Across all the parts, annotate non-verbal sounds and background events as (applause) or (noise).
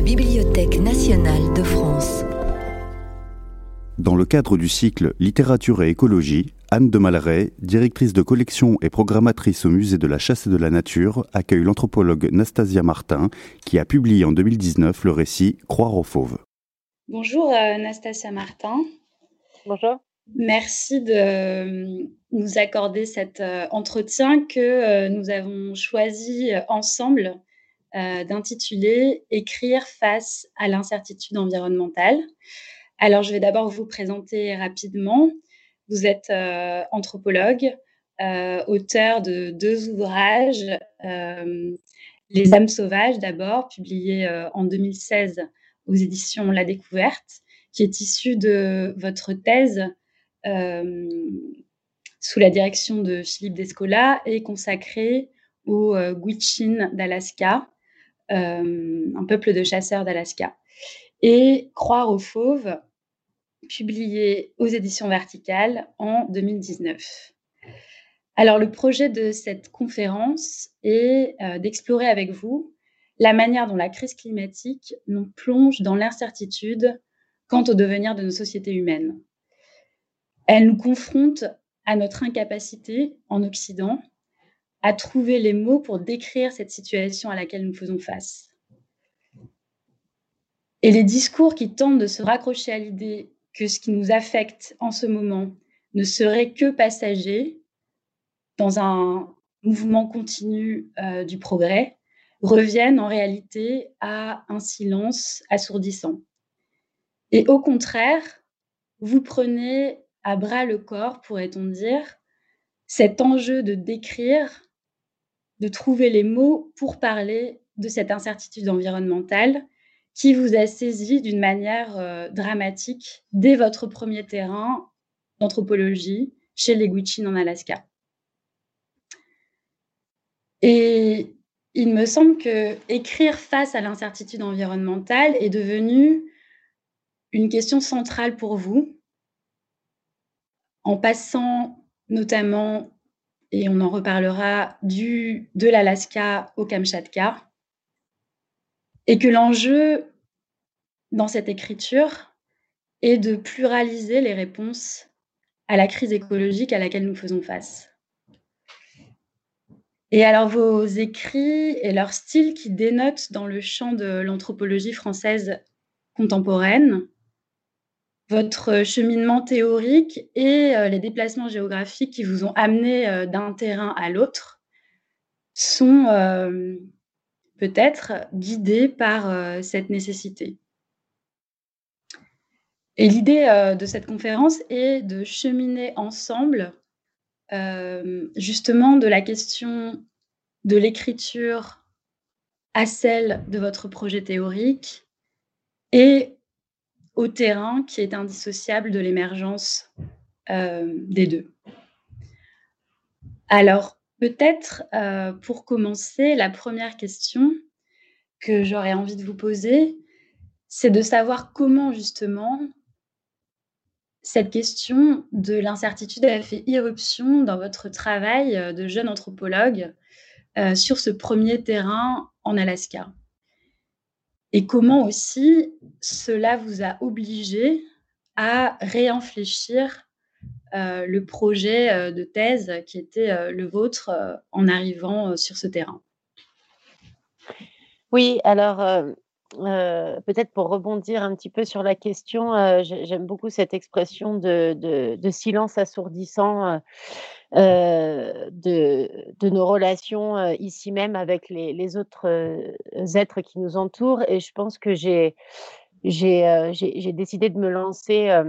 la Bibliothèque nationale de France. Dans le cadre du cycle Littérature et écologie, Anne de Malaret, directrice de collection et programmatrice au musée de la chasse et de la nature, accueille l'anthropologue Nastasia Martin, qui a publié en 2019 le récit Croire aux fauves. Bonjour euh, Nastasia Martin. Bonjour. Merci de euh, nous accorder cet euh, entretien que nous avons choisi ensemble d'intituler Écrire face à l'incertitude environnementale. Alors, je vais d'abord vous présenter rapidement. Vous êtes euh, anthropologue, euh, auteur de deux ouvrages, euh, Les âmes sauvages d'abord, publié en 2016 aux éditions La Découverte, qui est issu de votre thèse sous la direction de Philippe Descola et consacré aux Gwich'in d'Alaska, un peuple de chasseurs d'Alaska. Et Croire aux fauves, publié aux éditions verticales en 2019. Alors, le projet de cette conférence est euh, d'explorer avec vous la manière dont la crise climatique nous plonge dans l'incertitude quant au devenir de nos sociétés humaines. Elle nous confronte à notre incapacité en Occident à trouver les mots pour décrire cette situation à laquelle nous faisons face. Et les discours qui tentent de se raccrocher à l'idée que ce qui nous affecte en ce moment ne serait que passager dans un mouvement continu euh, du progrès, reviennent en réalité à un silence assourdissant. Et au contraire, vous prenez à bras le corps, pourrait-on dire, cet enjeu de décrire, de trouver les mots pour parler de cette incertitude environnementale qui vous a saisi d'une manière euh, dramatique dès votre premier terrain d'anthropologie chez les Gwich'in en Alaska. Et il me semble que écrire face à l'incertitude environnementale est devenu une question centrale pour vous, en passant notamment, et on en reparlera, du, de l'Alaska au Kamchatka, et que l'enjeu dans cette écriture est de pluraliser les réponses à la crise écologique à laquelle nous faisons face. Et alors vos écrits et leur style qui dénotent dans le champ de l'anthropologie française contemporaine, votre cheminement théorique et euh, les déplacements géographiques qui vous ont amené euh, d'un terrain à l'autre sont euh, peut-être guidé par euh, cette nécessité. Et l'idée euh, de cette conférence est de cheminer ensemble euh, justement de la question de l'écriture à celle de votre projet théorique et au terrain qui est indissociable de l'émergence des deux. Alors, Peut-être euh, pour commencer, la première question que j'aurais envie de vous poser, c'est de savoir comment justement cette question de l'incertitude a fait irruption dans votre travail euh, de jeune anthropologue euh, sur ce premier terrain en Alaska. Et comment aussi cela vous a obligé à réinfléchir euh, le projet euh, de thèse qui était euh, le vôtre en arrivant sur ce terrain? Oui, alors peut-être pour rebondir un petit peu sur la question, j'aime beaucoup cette expression de, silence assourdissant de, nos relations ici même avec les, autres êtres qui nous entourent. Et je pense que j'ai décidé de me lancer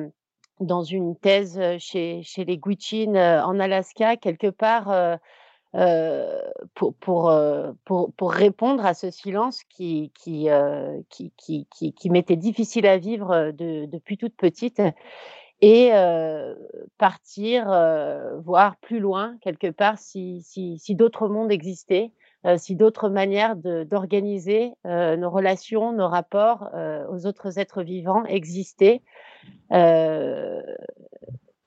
dans une thèse chez, chez les Gwich'in en Alaska, quelque part pour, pour, pour, pour, répondre à ce silence qui, qui, qui, qui, qui, m'était difficile à vivre de, depuis toute petite et partir voir plus loin, quelque part, si, si, si d'autres mondes existaient. si d'autres manières d'organiser nos relations, nos rapports aux autres êtres vivants existaient, euh,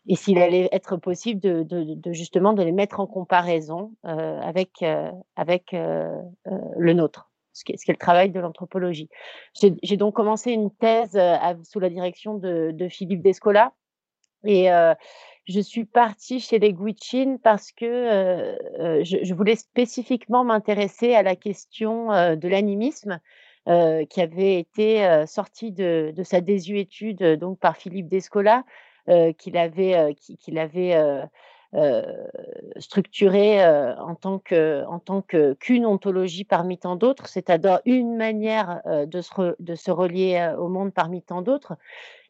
et s'il allait être possible de, justement de les mettre en comparaison euh, avec, euh, avec le nôtre. ce qu'est le travail de l'anthropologie. J'ai donc commencé une thèse sous la direction de, de Philippe Descola et je suis partie chez les Guichin parce que je, voulais spécifiquement m'intéresser à la question de l'animisme qui avait été sortie de, de, sa désuétude donc par Philippe Descola, qu'il avait, qu'il avait euh, structurée euh, en tant que qu'une ontologie parmi tant d'autres, c'est-à-dire une manière euh, de se relier au monde parmi tant d'autres.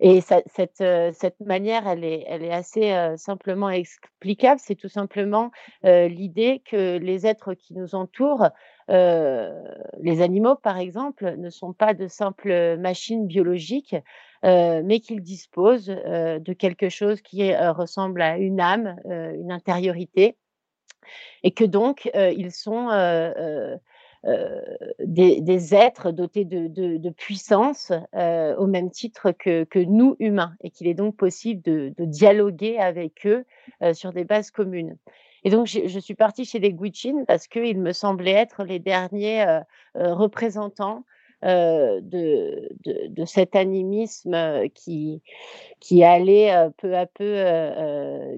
Et cette manière, elle est assez simplement explicable. C'est tout simplement l'idée que les êtres qui nous entourent les animaux, par exemple, ne sont pas de simples machines biologiques, mais qu'ils disposent de quelque chose qui ressemble à une âme, une intériorité, et que donc ils sont des, êtres dotés de, puissance au même titre que, nous humains, et qu'il est donc possible de, dialoguer avec eux sur des bases communes. Et donc, je, suis partie chez les Guichin parce qu'ils me semblaient être les derniers représentants euh, de, de, cet animisme qui, qui allait peu à peu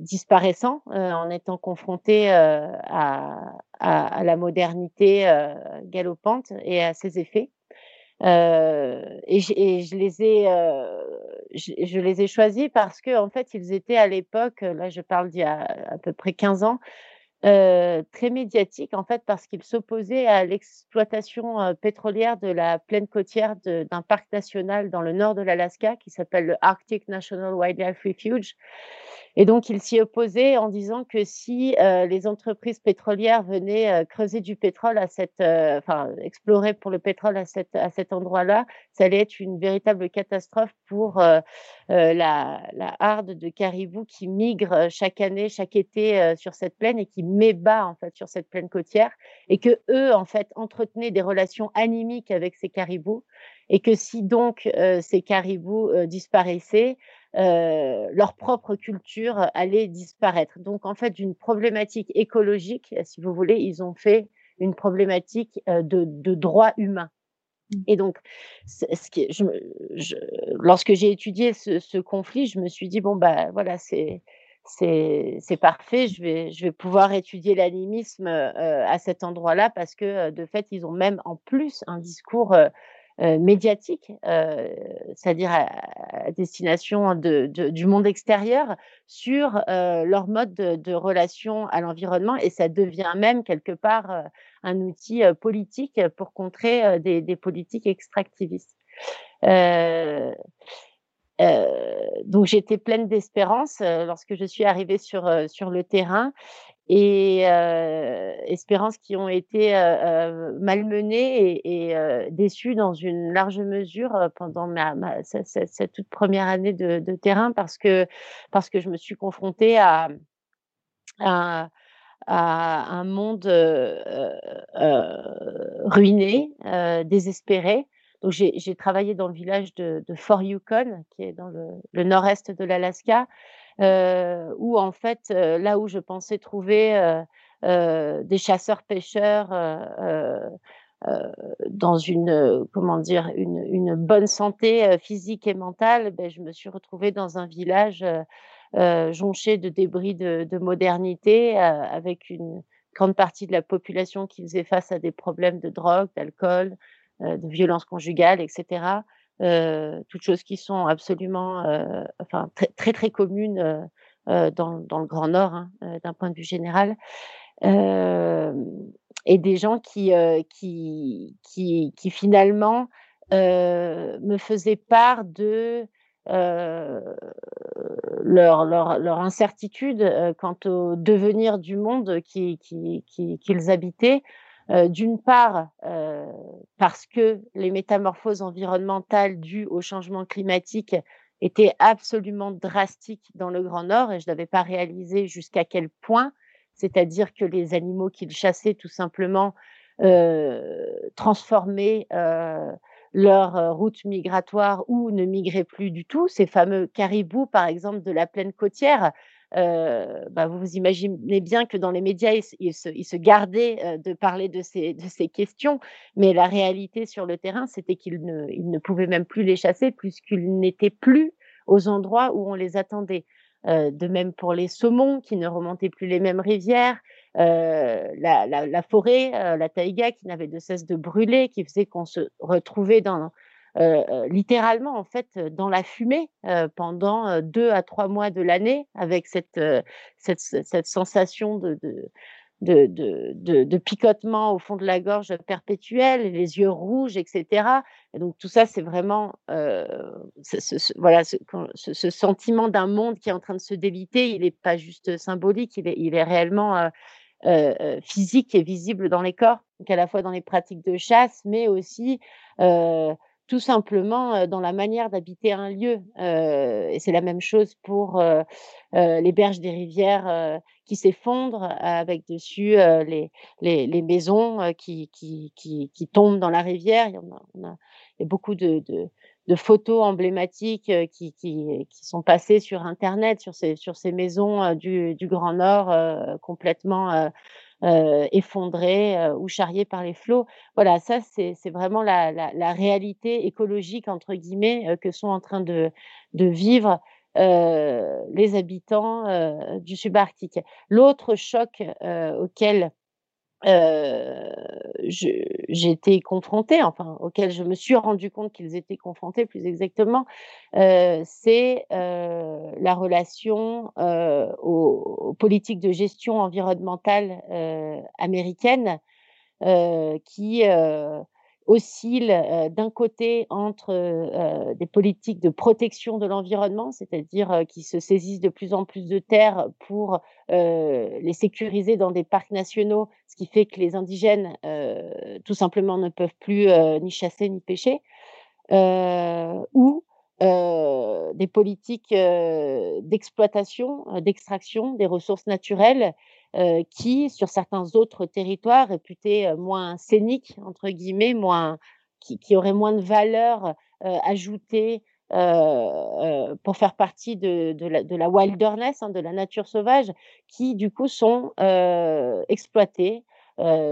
disparaissant en étant confronté à, à, la modernité galopante et à ses effets. et, je, les ai, je, les ai choisis parce que en fait, ils étaient à l'époque, là je parle d'il y a à peu près 15 ans, euh, très médiatique en fait parce qu'il s'opposait à l'exploitation euh, pétrolière de la plaine côtière d'un parc national dans le nord de l'Alaska qui s'appelle le Arctic National Wildlife Refuge et donc, il s'y opposait en disant que si euh, les entreprises pétrolières venaient euh, creuser du pétrole à cette, euh, enfin, explorer pour le pétrole à, cette, à cet endroit-là, ça allait être une véritable catastrophe pour la, harde de caribous qui migrent chaque année, chaque été sur cette plaine et qui met bas en fait sur cette plaine côtière, et que eux en fait entretenaient des relations animiques avec ces caribous, et que si donc ces caribous disparaissaient, euh, leur propre culture allait disparaître. Donc, en fait, d'une problématique écologique, si vous voulez, ils ont fait une problématique euh, de, de droit humain. Mmh. Et donc, ce qui, je, je, lorsque j'ai étudié ce, ce, conflit, je me suis dit bon bah voilà, c'est c'est parfait. Je vais je vais pouvoir étudier l'animisme euh, à cet endroit-là parce que de fait, ils ont même en plus un discours euh, médiatique, euh, c'est-à-dire à, destination de, du monde extérieur, sur euh, leur mode de, relation à l'environnement, et ça devient même quelque part un outil politique pour contrer des, des, politiques extractivistes. donc j'étais pleine d'espérance lorsque je suis arrivée sur, sur le terrain et euh, espérances qui ont été euh, malmenées et, déçues dans une large mesure pendant cette, toute première année de, terrain parce que parce que je me suis confrontée à, un monde euh, ruiné, désespéré. Donc j'ai travaillé dans le village de, Fort Yukon, qui est dans le, nord-est de l'Alaska, euh, où en fait, euh, là où je pensais trouver euh, des chasseurs-pêcheurs dans une comment dire une, bonne santé physique et mentale, ben, je me suis retrouvée dans un village jonché de débris de, de modernité, avec une grande partie de la population qui faisait face à des problèmes de drogue, d'alcool, de violence conjugale, etc euh, toutes choses qui sont absolument, euh, enfin très très, communes euh, euh dans, le Grand Nord, hein, euh, d'un point de vue général, et des gens qui qui, qui, finalement me faisaient part de leur, incertitude quant au devenir du monde qu'ils qui, qui, habitaient, euh, d'une part, euh, parce que les métamorphoses environnementales dues au changement climatique étaient absolument drastiques dans le Grand Nord et je n'avais pas réalisé jusqu'à quel point, c'est-à-dire que les animaux qu'ils chassaient tout simplement euh, transformaient leur route migratoire ou ne migraient plus du tout. Ces fameux caribous, par exemple, de la plaine côtière, bah, vous vous imaginez bien que dans les médias, ils, se, gardaient de parler de ces, questions, mais la réalité sur le terrain, c'était qu'ils ne, pouvaient même plus les chasser puisqu'ils n'étaient plus aux endroits où on les attendait. de même pour les saumons qui ne remontaient plus les mêmes rivières, la, forêt, la taïga qui n'avait de cesse de brûler, qui faisait qu'on se retrouvait dans, euh, euh, littéralement en fait euh, dans la fumée pendant deux à trois mois de l'année avec cette, sensation de, picotement au fond de la gorge perpétuelle, les yeux rouges, etc. Et donc tout ça, c'est vraiment ce, voilà, ce, sentiment d'un monde qui est en train de se déliter. Il n'est pas juste symbolique, il est réellement physique et visible dans les corps, donc à la fois dans les pratiques de chasse, mais aussi tout simplement dans la manière d'habiter un lieu. et c'est la même chose pour les berges des rivières qui s'effondrent avec dessus les, les, maisons qui, qui, qui, qui, tombent dans la rivière. Il y, en a, il y a beaucoup de, de, de photos emblématiques qui, qui, qui, sont passées sur Internet, sur ces, sur ces maisons du, du Grand Nord complètement euh, effondrés euh, ou charriés par les flots. Voilà, ça, c'est vraiment la, réalité écologique, entre guillemets, euh, que sont en train de vivre les habitants du subarctique. L'autre choc auquel euh, été confrontée, enfin auquel je me suis rendu compte qu'ils étaient confrontés plus exactement, euh, c'est euh, la relation aux, aux, politiques de gestion environnementale américaines euh, qui oscille d'un côté entre des politiques de protection de l'environnement, c'est-à-dire qui se saisissent de plus en plus de terres pour les sécuriser dans des parcs nationaux, ce qui fait que les indigènes tout simplement ne peuvent plus ni chasser ni pêcher, ou des politiques d'exploitation, d'extraction des ressources naturelles euh, qui, sur certains autres territoires réputés euh, moins scéniques, entre guillemets, moins, qui, qui auraient moins de valeur euh, ajoutée pour faire partie de, de, la, de la wilderness, hein, de la nature sauvage, qui du coup sont exploités,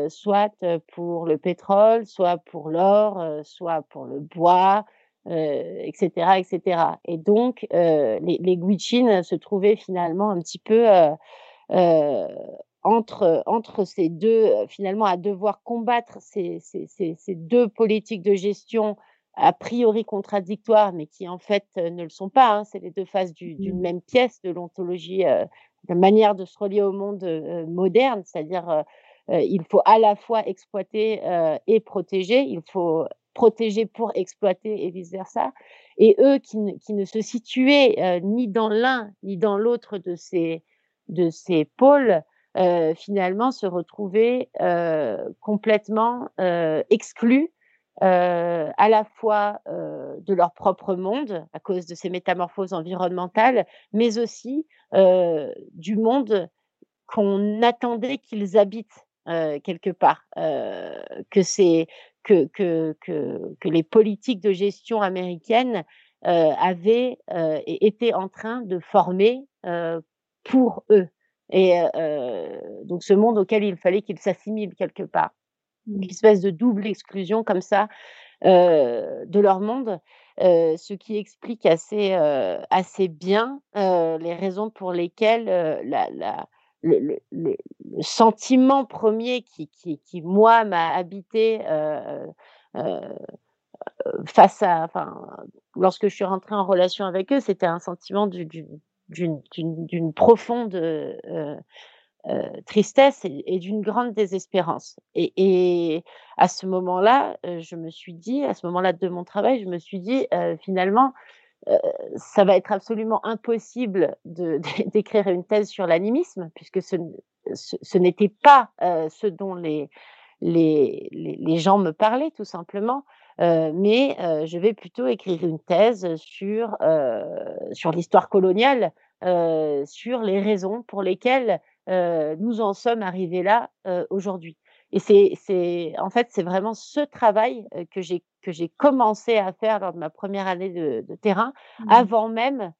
soit pour le pétrole, soit pour l'or, soit pour le bois, etc., etc. Et donc, les, les se trouvaient finalement un petit peu entre, entre ces deux, finalement, à devoir combattre ces, ces, ces, ces, deux politiques de gestion a priori contradictoires, mais qui en fait ne le sont pas. Hein. C'est les deux faces d'une mmh. même pièce de l'ontologie, euh, la manière de se relier au monde euh, moderne, c'est-à-dire il faut à la fois exploiter et protéger, il faut protéger pour exploiter et vice-versa. Et eux qui qui ne se situaient ni dans l'un ni dans l'autre de ces, de ces pôles euh, finalement se retrouver euh, complètement euh, exclus à la fois de leur propre monde à cause de ces métamorphoses environnementales, mais aussi du monde qu'on attendait qu'ils habitent quelque part, que que, que, que, que les politiques de gestion américaines avaient été en train de former pour eux. Et euh, donc ce monde auquel il fallait qu'ils s'assimilent quelque part. Une mmh. espèce de double exclusion comme ça euh, de leur monde, euh, ce qui explique assez, assez bien les raisons pour lesquelles la, la, le, le, le, sentiment premier qui, qui, qui moi, m'a habité face à, enfin, lorsque je suis rentrée en relation avec eux, c'était un sentiment du, du, d'une profonde euh, euh, tristesse et, d'une grande désespérance. Et, à ce moment-là, euh, je me suis dit, à ce moment-là de mon travail, je me suis dit, finalement, ça va être absolument impossible (laughs) d'écrire une thèse sur l'animisme, puisque ce, n'était pas ce dont les, gens me parlaient, tout simplement. Mais je vais plutôt écrire une thèse sur l'histoire coloniale, sur les raisons pour lesquelles nous en sommes arrivés là aujourd'hui. Et c'est, en fait, c'est vraiment ce travail que j'ai que j'ai commencé à faire lors de ma première année de, de terrain, mmh. avant même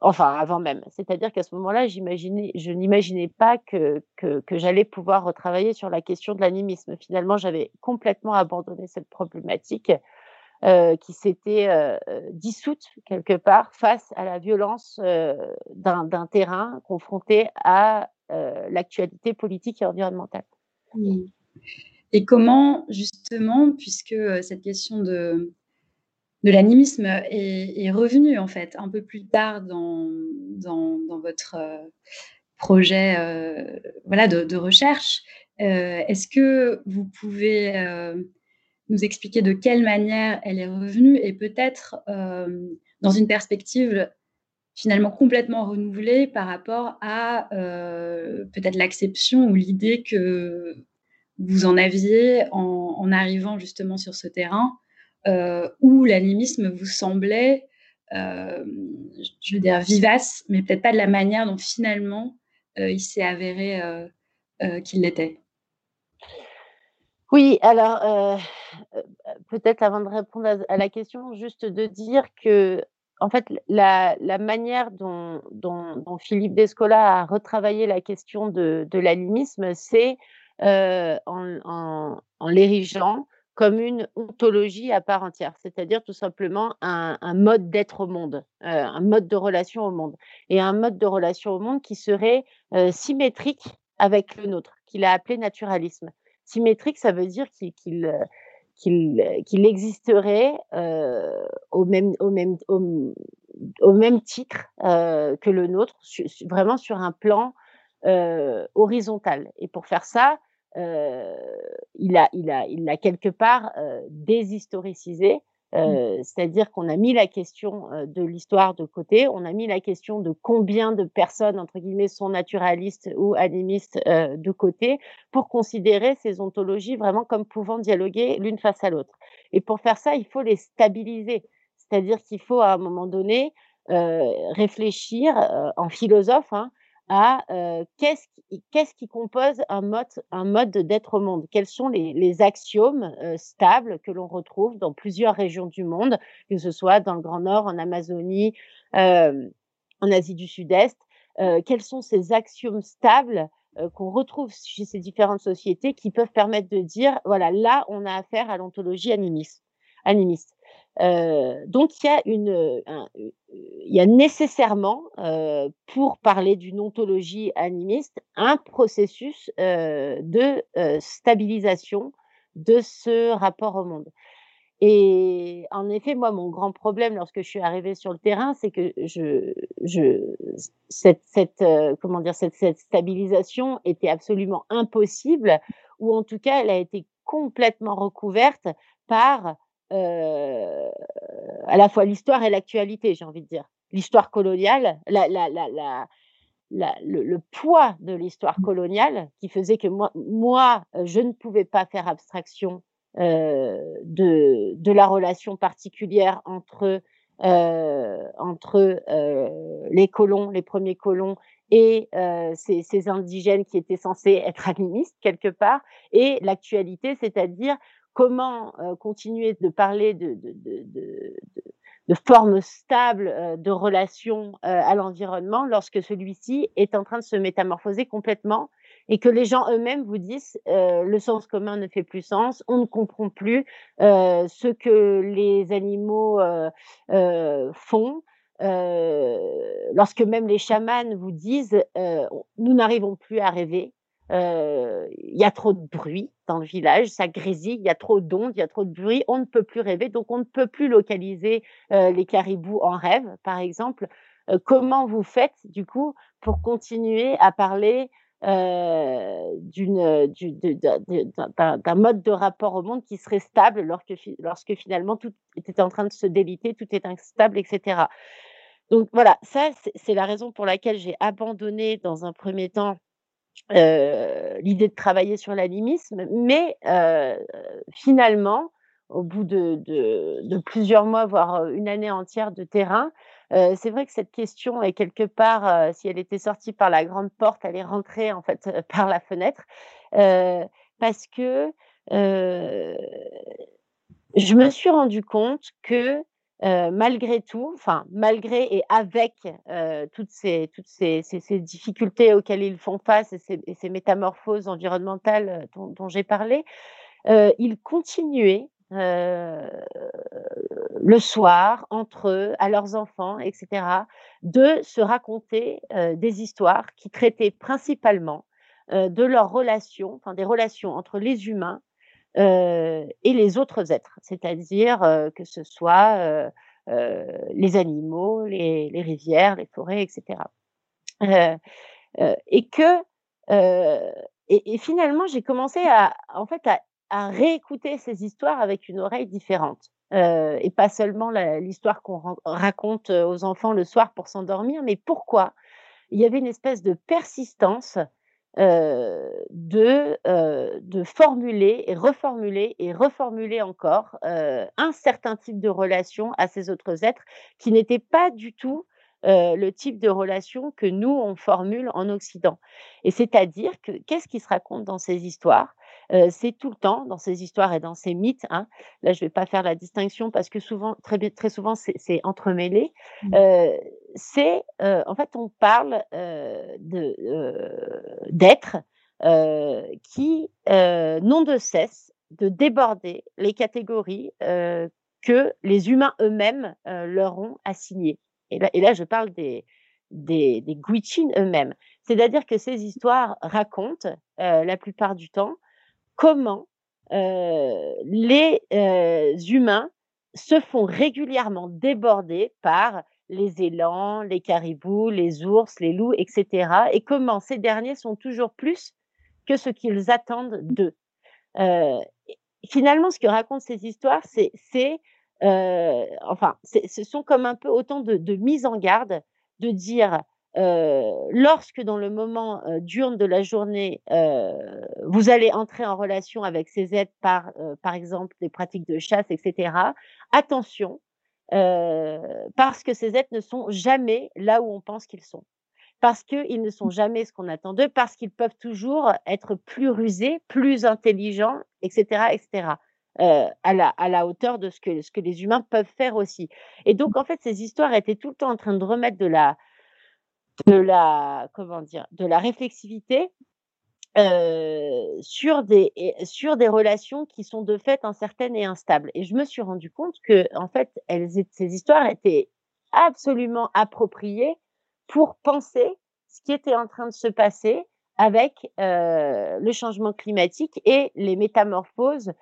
enfin avant même. C'est-à-dire qu'à ce moment-là, j'imaginais, je n'imaginais pas que, que, que j'allais pouvoir retravailler sur la question de l'animisme. Finalement, j'avais complètement abandonné cette problématique euh, qui s'était euh, dissoute quelque part face à la violence d'un terrain confronté à l'actualité politique et environnementale. Et comment, justement, puisque cette question de, de l'animisme est, revenu en fait un peu plus tard dans, votre euh, projet euh, voilà, de, recherche. Euh, est-ce que vous pouvez nous expliquer de quelle manière elle est revenue et peut-être dans une perspective finalement complètement renouvelée par rapport à peut-être l'acception ou l'idée que vous en aviez en, arrivant justement sur ce terrain euh, où l'animisme vous semblait, euh, je veux dire, vivace, mais peut-être pas de la manière dont finalement euh, il s'est avéré qu'il l'était. Oui, alors peut-être avant de répondre à, la question, juste de dire que en fait, la, manière dont, Philippe Descola a retravaillé la question de, l'animisme, c'est en, en l'érigeant comme une ontologie à part entière, c'est-à-dire tout simplement un, mode d'être au monde, euh, un mode de relation au monde, et un mode de relation au monde qui serait euh, symétrique avec le nôtre, qu'il a appelé naturalisme. Symétrique, ça veut dire qu'il euh, qu'il existerait au, même, au, même, titre que le nôtre, vraiment sur un plan horizontal. Et pour faire ça, il a, il a, il l'a quelque part déshistoricisé. Mmh. C'est-à-dire qu'on a mis la question de l'histoire de côté, on a mis la question de combien de personnes, entre guillemets, sont naturalistes ou animistes de côté, pour considérer ces ontologies vraiment comme pouvant dialoguer l'une face à l'autre. Et pour faire ça, il faut les stabiliser. C'est-à-dire qu'il faut à un moment donné réfléchir en philosophe hein, à qu'est-ce qui, qu'est-ce qui compose un mode, un mode d'être au monde? Quels sont les axiomes stables que l'on retrouve dans plusieurs régions du monde, que ce soit dans le Grand Nord, en Amazonie, en Asie du Sud-Est? Quels sont ces axiomes stables qu'on retrouve chez ces différentes sociétés qui peuvent permettre de dire, voilà, là, on a affaire à l'ontologie animiste? Animiste donc il y a une, il y nécessairement, pour parler d'une ontologie animiste, un processus de stabilisation de ce rapport au monde. Et en effet, moi, mon grand problème lorsque je suis arrivée sur le terrain, c'est que je, je, cette, cette, comment dire, cette, cette stabilisation était absolument impossible, ou en tout cas, elle a été complètement recouverte par euh, à la fois l'histoire et l'actualité, j'ai envie de dire. L'histoire coloniale, la, la, la, le, le, poids de l'histoire coloniale qui faisait que moi, moi, je ne pouvais pas faire abstraction euh, de, de la relation particulière entre, euh, entre euh, les colons, les premiers colons, et euh, ces, ces, indigènes qui étaient censés être animistes quelque part, et l'actualité, c'est-à-dire comment euh, continuer de parler de, de, de, de formes stables euh, de relation euh, à l'environnement lorsque celui-ci est en train de se métamorphoser complètement et que les gens eux-mêmes vous disent le sens commun ne fait plus sens, on ne comprend plus ce que les animaux font. lorsque même les chamans vous disent nous n'arrivons plus à rêver, il y a trop de bruit dans le village, ça grésille, il y a trop d'ondes, il y a trop de bruit, on ne peut plus rêver, donc on ne peut plus localiser les caribous en rêve, par exemple. comment vous faites du coup pour continuer à parler d'un mode de rapport au monde qui serait stable lorsque, lorsque finalement tout était en train de se déliter, tout est instable, etc. Donc voilà, ça c'est la raison pour laquelle j'ai abandonné dans un premier temps l'idée de travailler sur l'animisme, mais finalement, au bout de, plusieurs mois, voire une année entière de terrain, c'est vrai que cette question est quelque part, si elle était sortie par la grande porte, elle est rentrée en fait (laughs) par la fenêtre, parce que je me suis rendu compte que malgré tout, enfin malgré et avec toutes, ces, toutes ces, difficultés auxquelles ils font face et ces, métamorphoses environnementales dont, j'ai parlé, ils continuaient le soir, entre eux, à leurs enfants, etc., de se raconter des histoires qui traitaient principalement de leurs relations, enfin des relations entre les humains et les autres êtres, c'est-à-dire que ce soit les animaux, les, rivières, les forêts, etc. et que et, finalement j'ai commencé à en fait à, réécouter ces histoires avec une oreille différente. et pas seulement l'histoire qu'on raconte aux enfants le soir pour s'endormir, mais pourquoi? Il y avait une espèce de persistance de, de formuler et reformuler et reformuler encore un certain type de relation à ces autres êtres qui n'étaient pas du tout le type de relation que nous, on formule en Occident. Et c'est-à-dire que qu'est-ce qui se raconte dans ces histoires? C'est tout le temps, dans ces histoires et dans ces mythes, hein, là je ne vais pas faire la distinction parce que souvent, très, très souvent, c'est entremêlé, mmh. c'est, en fait, on parle d'êtres qui n'ont de cesse de déborder les catégories que les humains eux-mêmes leur ont assignées. Et là, je parle des, des, des eux-mêmes. C'est-à-dire que ces histoires racontent, euh, la plupart du temps, comment euh, les euh, humains se font régulièrement déborder par les élans, les caribous, les ours, les loups, etc. Et comment ces derniers sont toujours plus que ce qu'ils attendent d'eux. finalement, ce que racontent ces histoires, c'est enfin, ce sont comme un peu autant de, de mise en garde de dire lorsque dans le moment euh, diurne de la journée, vous allez entrer en relation avec ces êtres par, par exemple, des pratiques de chasse, etc., attention, parce que ces êtres ne sont jamais là où on pense qu'ils sont. Parce qu'ils ne sont jamais ce qu'on attend d'eux, parce qu'ils peuvent toujours être plus rusés, plus intelligents, etc., etc. Euh, à, la, hauteur de ce que, les humains peuvent faire aussi. Et donc, en fait, ces histoires étaient tout le temps en train de remettre de la, de la, comment dire, de la réflexivité euh, sur, des, sur des relations qui sont de fait incertaines et instables. Et je me suis rendu compte que, en fait, ces histoires étaient absolument appropriées pour penser ce qui était en train de se passer avec euh, le changement climatique et les métamorphoses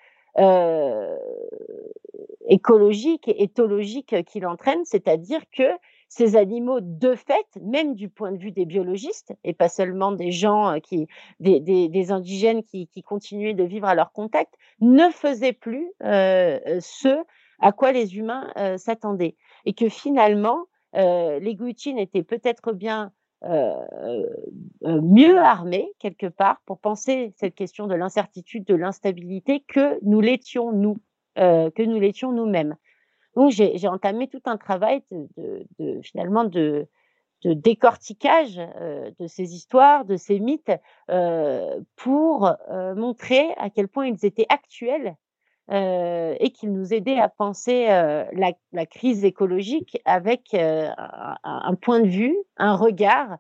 écologique et éthologique qu'il entraîne, c'est-à-dire que ces animaux, de fait, même du point de vue des biologistes, et pas seulement des gens euh, qui, des, des, indigènes qui, qui, continuaient de vivre à leur contact, ne faisaient plus euh, ce à quoi les humains euh, s'attendaient. Et que finalement, euh, les Guichin étaient peut-être bien euh, euh, mieux armés quelque part pour penser cette question de l'incertitude, de l'instabilité que nous l'étions nous, euh, que nous l'étions nous-mêmes. Donc j'ai entamé tout un travail de, de, finalement de, de décortiquage de ces histoires, de ces mythes, pour montrer à quel point ils étaient actuels euh, et qu'il nous aidait à penser euh, la, crise écologique avec euh, un, point de vue, un regard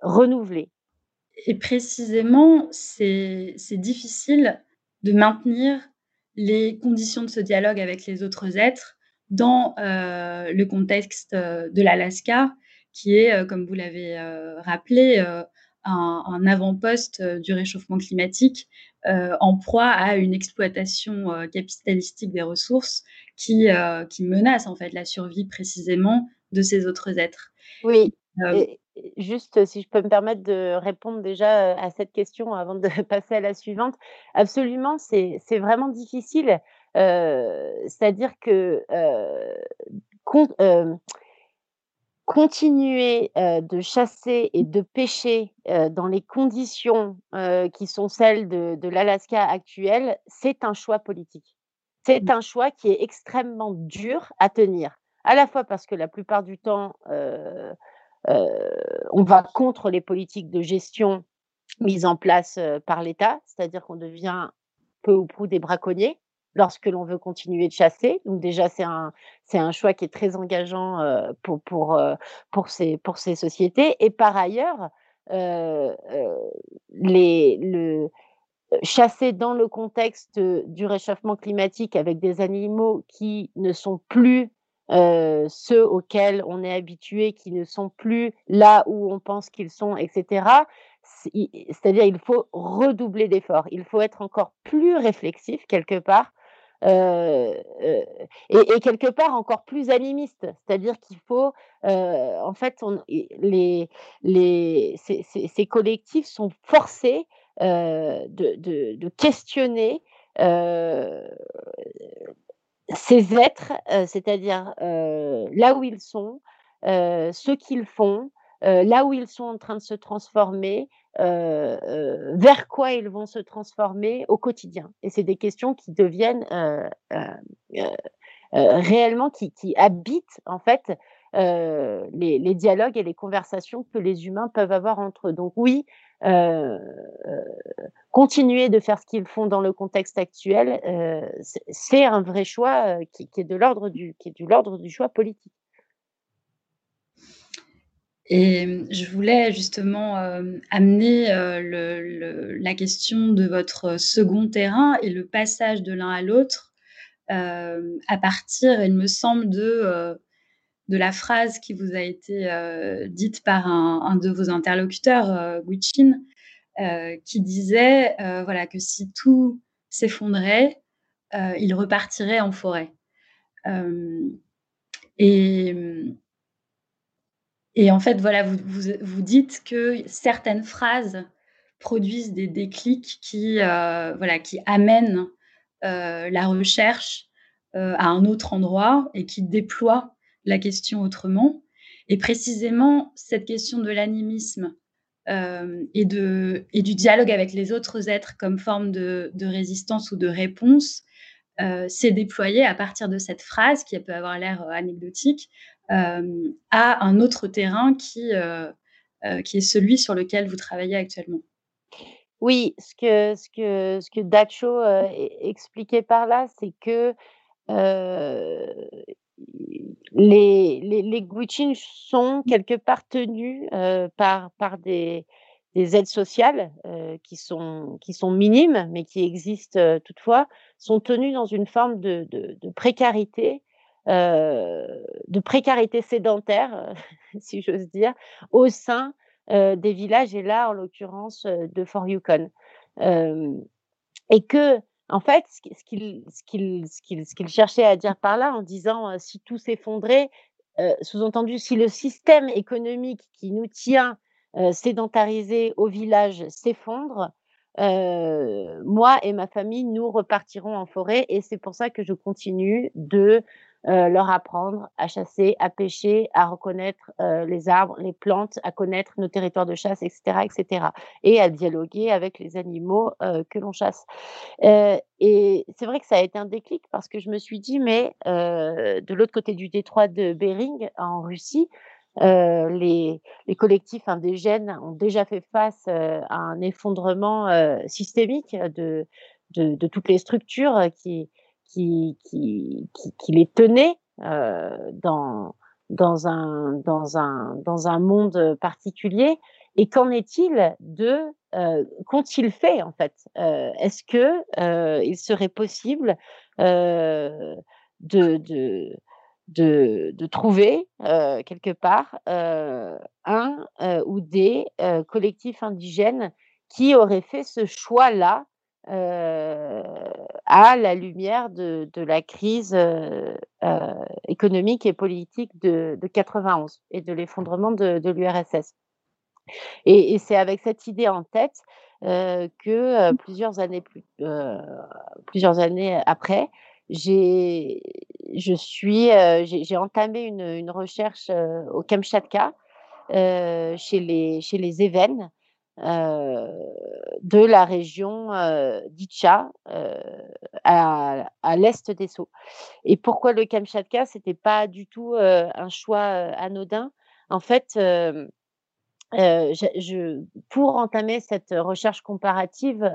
renouvelé. Et précisément, c'est difficile de maintenir les conditions de ce dialogue avec les autres êtres dans le contexte de l'Alaska, qui est, comme vous l'avez rappelé, un, avant-poste euh, du réchauffement climatique euh, en proie à une exploitation euh, capitalistique des ressources qui, qui menace en fait la survie précisément de ces autres êtres. Oui. juste si je peux me permettre de répondre déjà à cette question avant de (laughs) passer à la suivante, absolument, c'est vraiment difficile. C'est-à-dire que continuer de chasser et de pêcher dans les conditions qui sont celles de, l'Alaska actuelle, c'est un choix politique. C'est mmh. un choix qui est extrêmement dur à tenir, à la fois parce que la plupart du temps, on va contre les politiques de gestion mises en place par l'État, c'est-à-dire qu'on devient peu ou prou des braconniers. Lorsque l'on veut continuer de chasser. Donc déjà, c'est un, c'est un choix qui est très engageant pour, pour, pour, ces, pour ces sociétés. Et par ailleurs, les, le, chasser dans le contexte du réchauffement climatique avec des animaux qui ne sont plus ceux auxquels on est habitué, qui ne sont plus là où on pense qu'ils sont, etc. C'est-à-dire, il faut redoubler d'efforts. Il faut être encore plus réflexif quelque part. Et, quelque part encore plus animiste, c'est-à-dire qu'il faut, en fait, les, les, ces, collectifs sont forcés de, de, questionner ces êtres, c'est-à-dire là où ils sont, ce qu'ils font, là où ils sont en train de se transformer, vers quoi ils vont se transformer au quotidien. Et c'est des questions qui deviennent réellement, qui, habitent en fait les, dialogues et les conversations que les humains peuvent avoir entre eux. Donc oui, euh, euh, continuer de faire ce qu'ils font dans le contexte actuel, euh, c'est un vrai choix qui est de l'ordre du choix politique. Et je voulais justement amener le, la question de votre second terrain et le passage de l'un à l'autre à partir, il me semble, de de la phrase qui vous a été euh, dite par un, de vos interlocuteurs, euh, Guichin, euh, qui disait voilà, que si tout s'effondrait, il repartirait en forêt. et, et en fait, voilà, vous, vous, dites que certaines phrases produisent des déclics qui, voilà, qui amènent la recherche à un autre endroit et qui déploient la question autrement. Et précisément, cette question de l'animisme euh, et, et du dialogue avec les autres êtres comme forme de, résistance ou de réponse euh, s'est déployée à partir de cette phrase qui peut avoir l'air euh, anecdotique à un autre terrain qui, qui est celui sur lequel vous travaillez actuellement. Oui, ce que, ce que, ce que Dacho expliquait par là, c'est que les, les, les sont quelque part tenus par, par des, des aides sociales qui, sont, qui sont minimes, mais qui existent toutefois, sont tenus dans une forme de, de précarité, de précarité sédentaire, (laughs) si j'ose dire, au sein des villages, et là, en l'occurrence, de Fort Yukon. et que en fait, ce qu'il cherchait à dire par là, en disant si tout s'effondrait, sous-entendu, si le système économique qui nous tient sédentarisés au village s'effondre, moi et ma famille, nous repartirons en forêt. Et c'est pour ça que je continue de euh, leur apprendre à chasser, à pêcher, à reconnaître euh, les arbres, les plantes, à connaître nos territoires de chasse, etc., etc., et à dialoguer avec les animaux euh, que l'on chasse. et c'est vrai que ça a été un déclic parce que je me suis dit, mais de l'autre côté du détroit de Bering, en Russie, les, collectifs indigènes ont déjà fait face à un effondrement systémique de, toutes les structures qui, qui, les tenait euh, dans, un, monde particulier. Et qu'en est-il de euh, qu'ont-ils fait en fait? Euh, Est-ce que il serait possible de, de, trouver quelque part un ou des collectifs indigènes qui auraient fait ce choix-là à la lumière de, la crise économique et politique de, de 91 et de l'effondrement de, l'URSS. Et, c'est avec cette idée en tête que plusieurs années plus, plusieurs années après, j'ai je entamé une, une recherche au Kamchatka chez les chez les Évènes de la région d'Itcha à, à l'est des Sceaux. Et pourquoi le Kamchatka C'était pas du tout un choix anodin? En fait, pour entamer cette recherche comparative,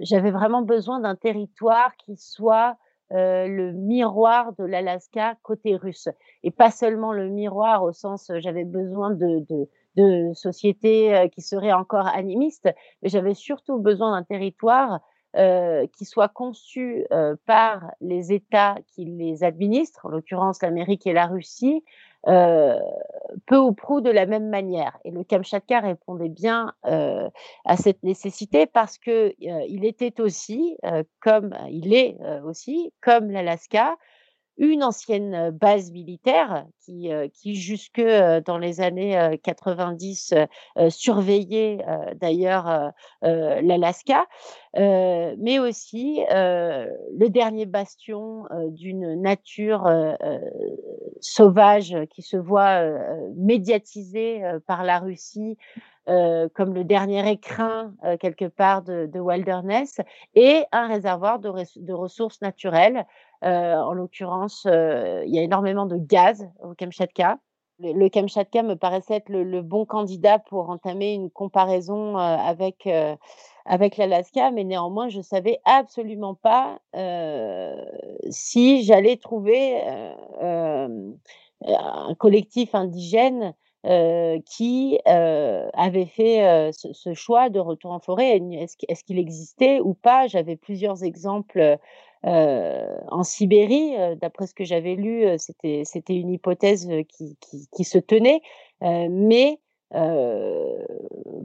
j'avais vraiment besoin d'un territoire qui soit le miroir de l'Alaska côté russe. Et pas seulement le miroir au sens, j'avais besoin de, de sociétés qui seraient encore animistes, mais j'avais surtout besoin d'un territoire euh, qui soient conçus euh, par les États qui les administrent, en l'occurrence l'Amérique et la Russie, euh, peu ou prou de la même manière. Et le Kamchatka répondait bien euh, à cette nécessité parce que il était aussi, comme il est aussi, comme l'Alaska, une ancienne base militaire qui, qui jusque dans les années 90 surveillait d'ailleurs l'Alaska, mais aussi le dernier bastion d'une nature sauvage qui se voit médiatisée par la Russie comme le dernier écrin quelque part de, wilderness et un réservoir de, ressources naturelles en l'occurrence, euh, il y a énormément de gaz au Kamchatka. Le, Kamchatka me paraissait être le, bon candidat pour entamer une comparaison euh, avec avec l'Alaska, mais néanmoins, je savais absolument pas si j'allais trouver un collectif indigène qui avait fait ce, choix de retour en forêt. Est-ce qu'il existait ou pas? J'avais plusieurs exemples euh, en Sibérie, euh, d'après ce que j'avais lu, euh, c'était une hypothèse qui se tenait, mais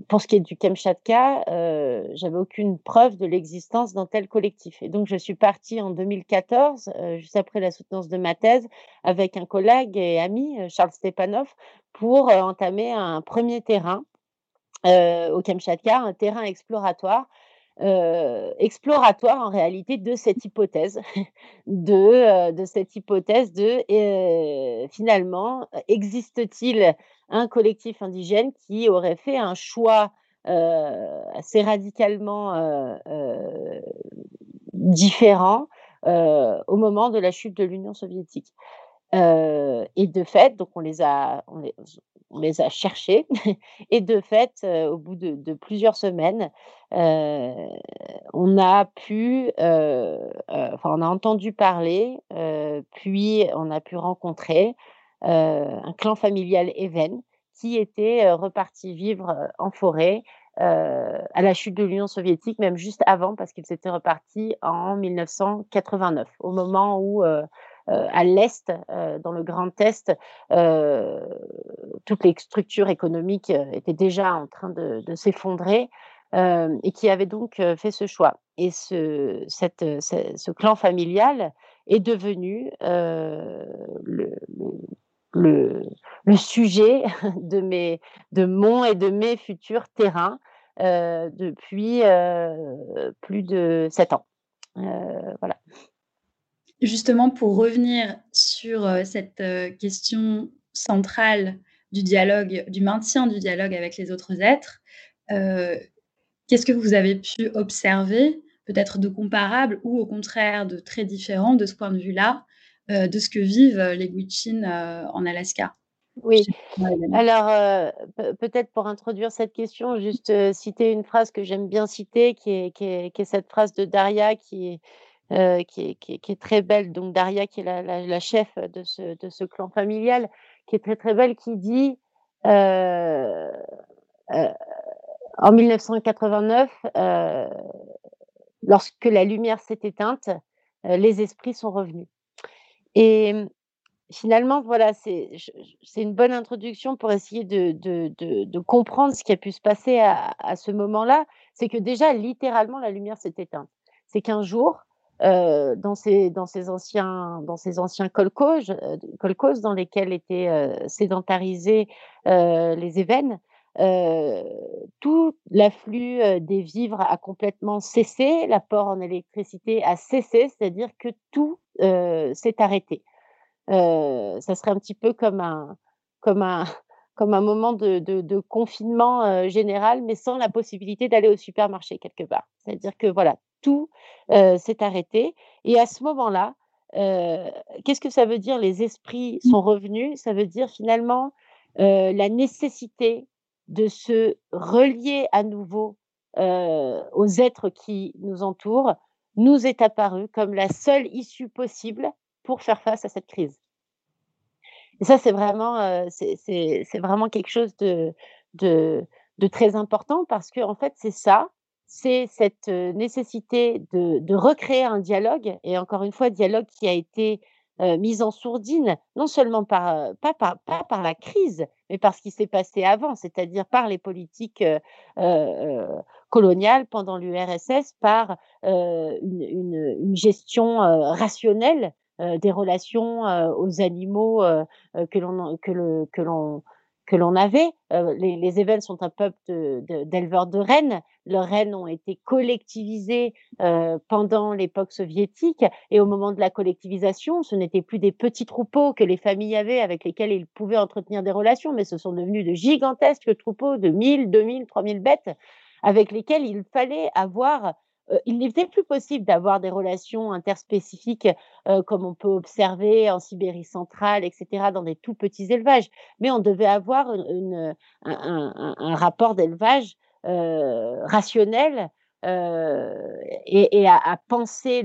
pour ce qui est du Kamchatka, euh, j'avais aucune preuve de l'existence d'un tel collectif. Et donc, je suis partie en 2014, juste après la soutenance de ma thèse, avec un collègue et ami, Charles Stepanov, pour entamer un premier terrain au Kamchatka, un terrain exploratoire euh, exploratoire en réalité de cette hypothèse, (laughs) de, euh, de cette hypothèse de euh, finalement, existe-t-il un collectif indigène qui aurait fait un choix assez radicalement différent au moment de la chute de l'Union soviétique? Et de fait, donc on les a, on les, a cherchés. (laughs) Et de fait, au bout de, plusieurs semaines, on a pu, enfin, on a entendu parler, puis on a pu rencontrer un clan familial Even qui était reparti vivre en forêt à la chute de l'Union soviétique, même juste avant, parce qu'ils étaient repartis en 1989, au moment où à l'Est, euh, dans le Grand Est, euh, toutes les structures économiques étaient déjà en train de, s'effondrer. et qui avait donc fait ce choix. Et ce, clan familial est devenu le, sujet (laughs) de, mes, de mon et de mes futurs terrains depuis plus de sept ans. voilà. Justement, pour revenir sur euh, cette euh, question centrale du dialogue, du maintien du dialogue avec les autres êtres, euh, qu'est-ce que vous avez pu observer, peut-être de comparable ou au contraire de très différent de ce point de vue-là, de ce que vivent les Gwich'in en Alaska? Oui. Alors, peut-être pour introduire cette question, juste citer une phrase que j'aime bien citer, qui est, qui, est, qui est, cette phrase de Daria qui est, euh, qui, est, très belle. Donc Daria, qui est la, chef de ce, clan familial, qui est très très belle, qui dit euh, euh, en 1989, euh, lorsque la lumière s'est éteinte, les esprits sont revenus. Et finalement, voilà, c'est une bonne introduction pour essayer de, comprendre ce qui a pu se passer à ce moment-là. C'est que déjà, littéralement, la lumière s'est éteinte. C'est qu'un jour, euh, dans ces dans ces anciens dans ces anciens kolkhozes, euh, dans lesquels étaient euh, sédentarisés les événements, tout l'afflux des vivres a complètement cessé, l'apport en électricité a cessé, c'est-à-dire que tout s'est arrêté. ça serait un petit peu comme un comme un (laughs) comme un moment de, de confinement général, mais sans la possibilité d'aller au supermarché quelque part. C'est-à-dire que voilà, tout s'est arrêté. Et à ce moment-là, qu'est-ce que ça veut dire les esprits sont revenus? Ça veut dire finalement la nécessité de se relier à nouveau aux êtres qui nous entourent, nous est apparu comme la seule issue possible pour faire face à cette crise. Et ça, c'est vraiment, c'est vraiment quelque chose de, de, de, très important parce que, en fait, c'est ça, c'est cette nécessité de, recréer un dialogue, et encore une fois, dialogue qui a été mis en sourdine, non seulement par, pas, par, pas par la crise, mais par ce qui s'est passé avant, c'est-à-dire par les politiques coloniales pendant l'URSS, par une, gestion rationnelle des relations aux animaux que l'on que l'on que l'on avait. les, les Évènes sont un peuple d'éleveurs de, rennes. Leurs rennes ont été collectivisées pendant l'époque soviétique et au moment de la collectivisation, ce n'étaient plus des petits troupeaux que les familles avaient avec lesquels ils pouvaient entretenir des relations, mais ce sont devenus de gigantesques troupeaux de 1000, 2000, 3000 bêtes avec lesquels il fallait avoir il n'était plus possible d'avoir des relations interspécifiques comme on peut observer en Sibérie centrale, etc., dans des tout petits élevages. Mais on devait avoir une, un, rapport d'élevage rationnel et, à, penser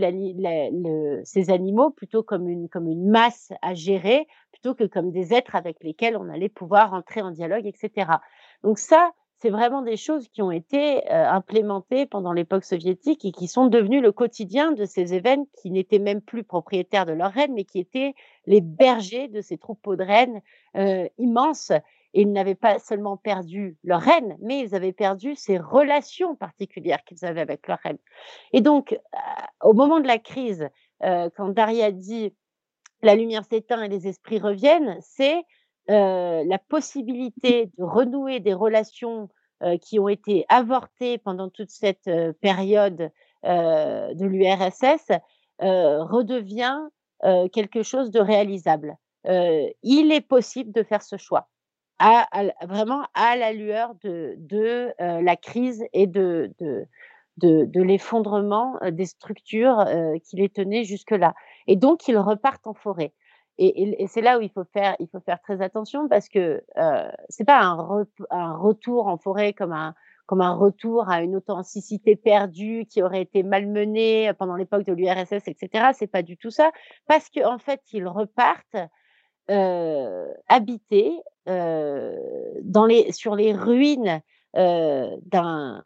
ces animaux plutôt comme une, comme une masse à gérer, plutôt que comme des êtres avec lesquels on allait pouvoir entrer en dialogue, etc. Donc ça, c'est vraiment des choses qui ont été implémentées pendant l'époque soviétique et qui sont devenues le quotidien de ces événements qui n'étaient même plus propriétaires de leurs reines, mais qui étaient les bergers de ces troupeaux de rennes immenses. Et ils n'avaient pas seulement perdu leurs reines, mais ils avaient perdu ces relations particulières qu'ils avaient avec leurs reines. Et donc, au moment de la crise, quand Daria dit la lumière s'éteint et les esprits reviennent, c'est la possibilité de renouer des relations qui ont été avortées pendant toute cette période de l'URSS redevient quelque chose de réalisable. il est possible de faire ce choix, vraiment à la lueur de, la crise et de, de l'effondrement des structures qui les tenaient jusque-là. Et donc, ils repartent en forêt. Et, c'est là où il faut faire, très attention parce que euh, c'est pas un, retour en forêt comme un retour à une authenticité perdue qui aurait été malmenée pendant l'époque de l'URSS, etc. C'est pas du tout ça, parce qu'en en fait ils repartent euh, habités euh, sur les ruines euh, d'un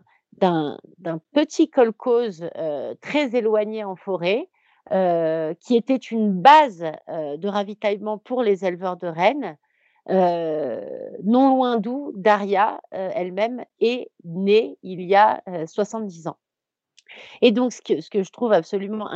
petit kolkhoz euh, très éloigné en forêt euh, qui était une base euh, de ravitaillement pour les éleveurs de rennes, euh, non loin d'où Daria elle-même est née il y a 70 ans. Et donc, ce que, je trouve absolument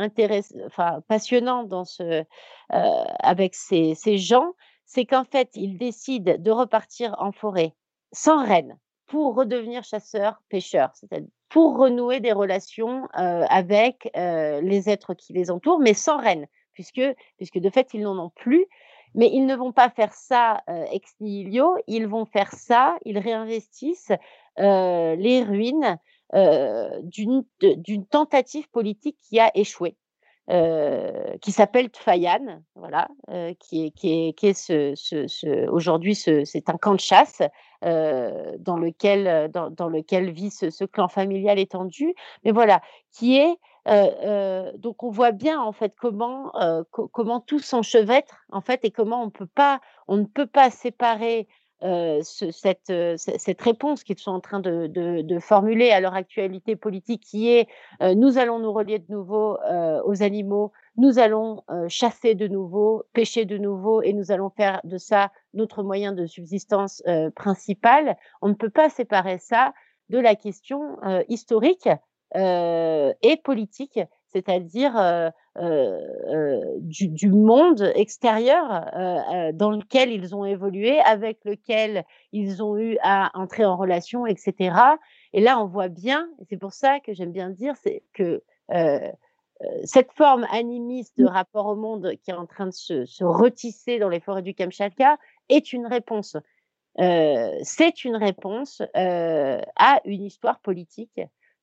passionnant dans ce, avec ces, ces gens, c'est qu'en fait, ils décident de repartir en forêt sans rennes pour redevenir chasseurs, pêcheurs, c'est-à-dire pour renouer des relations euh, avec euh, les êtres qui les entourent, mais sans reine, puisque, puisque de fait, ils n'en ont plus. Mais ils ne vont pas faire ça euh, ex nihilo, ils vont faire ça, ils réinvestissent les ruines d'une tentative politique qui a échoué. Qui s'appelle Tfayan, voilà, qui est, qui est, qui est aujourd'hui c'est un camp de chasse dans lequel dans, dans, lequel vit ce, clan familial étendu, mais voilà, qui est donc on voit bien en fait comment co comment tout s'enchevêtre en fait et comment on peut pas on ne peut pas séparer ce, cette, cette, réponse qu'ils sont en train de, formuler à leur actualité politique qui est nous allons nous relier de nouveau aux animaux, nous allons chasser de nouveau, pêcher de nouveau et nous allons faire de ça notre moyen de subsistance principal. On ne peut pas séparer ça de la question historique et politique, c'est-à-dire euh, euh, du, du, monde extérieur euh, dans lequel ils ont évolué, avec lequel ils ont eu à entrer en relation, etc. Et là, on voit bien, et c'est pour ça que j'aime bien dire, c'est que cette forme animiste de rapport au monde qui est en train de se, se retisser dans les forêts du Kamchatka est une réponse. Euh, c'est une réponse euh, à une histoire politique.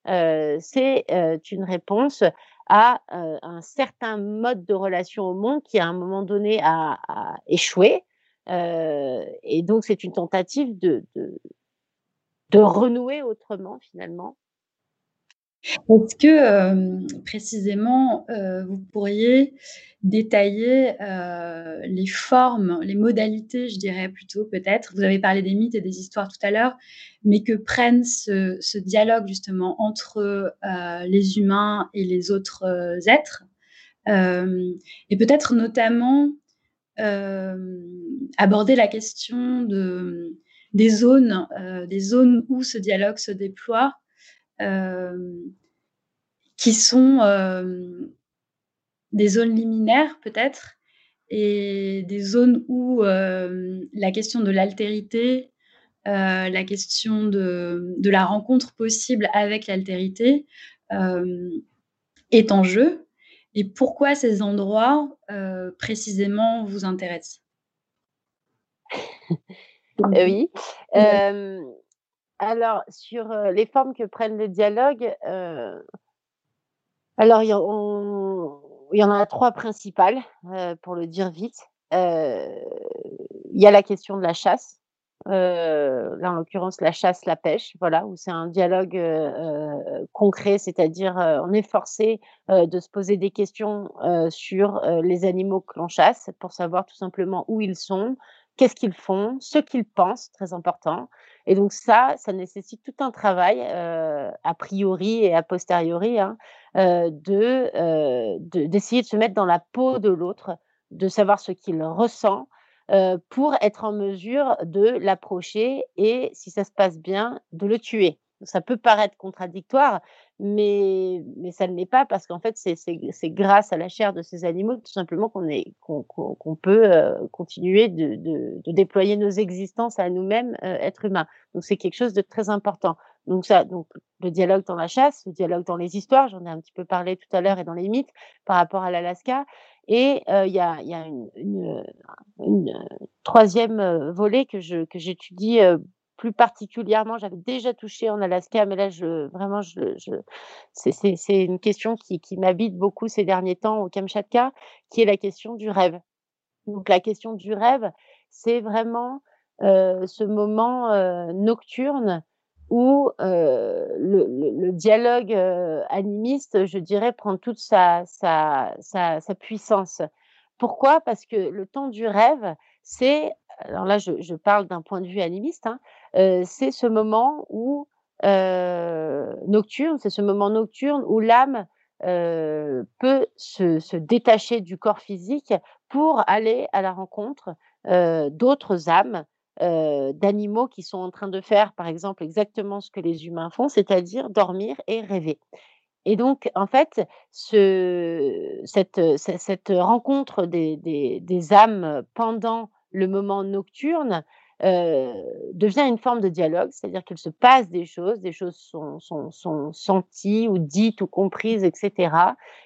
Euh, c'est une réponse à un certain mode de relation au monde qui, à un moment donné, a, a échoué. Et donc, c'est une tentative de, de, de, renouer autrement, finalement, Est-ce que, précisément, vous pourriez détailler, les formes, les modalités, je dirais plutôt peut-être, vous avez parlé des mythes et des histoires tout à l'heure, mais que prennent ce dialogue justement entre, les humains et les autres, êtres? et peut-être notamment, aborder la question de des zones, des zones où ce dialogue se déploie, qui sont des zones liminaires peut-être, et des zones où la question de l'altérité, la question de, de, la rencontre possible avec l'altérité est en jeu. Et pourquoi ces endroits précisément vous intéressent? Oui. Alors, sur les formes que prennent les dialogues, alors il y, en a trois principales, pour le dire vite. Il y a la question de la chasse. là, en l'occurrence, la chasse, la pêche, voilà, où c'est un dialogue concret, c'est-à-dire on est forcé de se poser des questions sur les animaux que l'on chasse pour savoir tout simplement où ils sont, qu'est-ce qu'ils font, ce qu'ils pensent, très important. Et donc ça, ça nécessite tout un travail, euh, a priori et a posteriori, hein, euh, euh, de, d'essayer de, se mettre dans la peau de l'autre, de savoir ce qu'il ressent, pour être en mesure de l'approcher et, si ça se passe bien, de le tuer. Ça peut paraître contradictoire, mais, mais ça ne l'est pas parce qu'en fait, c'est grâce à la chair de ces animaux tout simplement qu'on qu'on peut euh, continuer de, de, déployer nos existences à nous-mêmes, euh, êtres humains. Donc, c'est quelque chose de très important. Donc, ça, donc, le dialogue dans la chasse, le dialogue dans les histoires, j'en ai un petit peu parlé tout à l'heure et dans les mythes par rapport à l'Alaska. Et euh, il y a, y a une, une, troisième volet que je que j'étudie plus particulièrement, j'avais déjà touché en Alaska, mais là, vraiment, c'est une question qui, m'habite beaucoup ces derniers temps au Kamchatka, qui est la question du rêve. Donc, la question du rêve, c'est vraiment euh, ce moment euh, nocturne où euh, le, dialogue animiste, je dirais, prend toute sa puissance. Pourquoi? Parce que le temps du rêve, c'est alors là, je, parle d'un point de vue animiste, hein, euh, c'est ce moment où euh, nocturne, c'est ce moment nocturne où l'âme euh, peut se, détacher du corps physique pour aller à la rencontre d'autres âmes, d'animaux qui sont en train de faire, par exemple, exactement ce que les humains font, c'est-à-dire dormir et rêver. Et donc, en fait, ce, cette, rencontre des, âmes pendant le moment nocturne devient une forme de dialogue, c'est-à-dire qu'il se passe des choses, des choses sont, sont, sont, senties ou dites ou comprises, etc.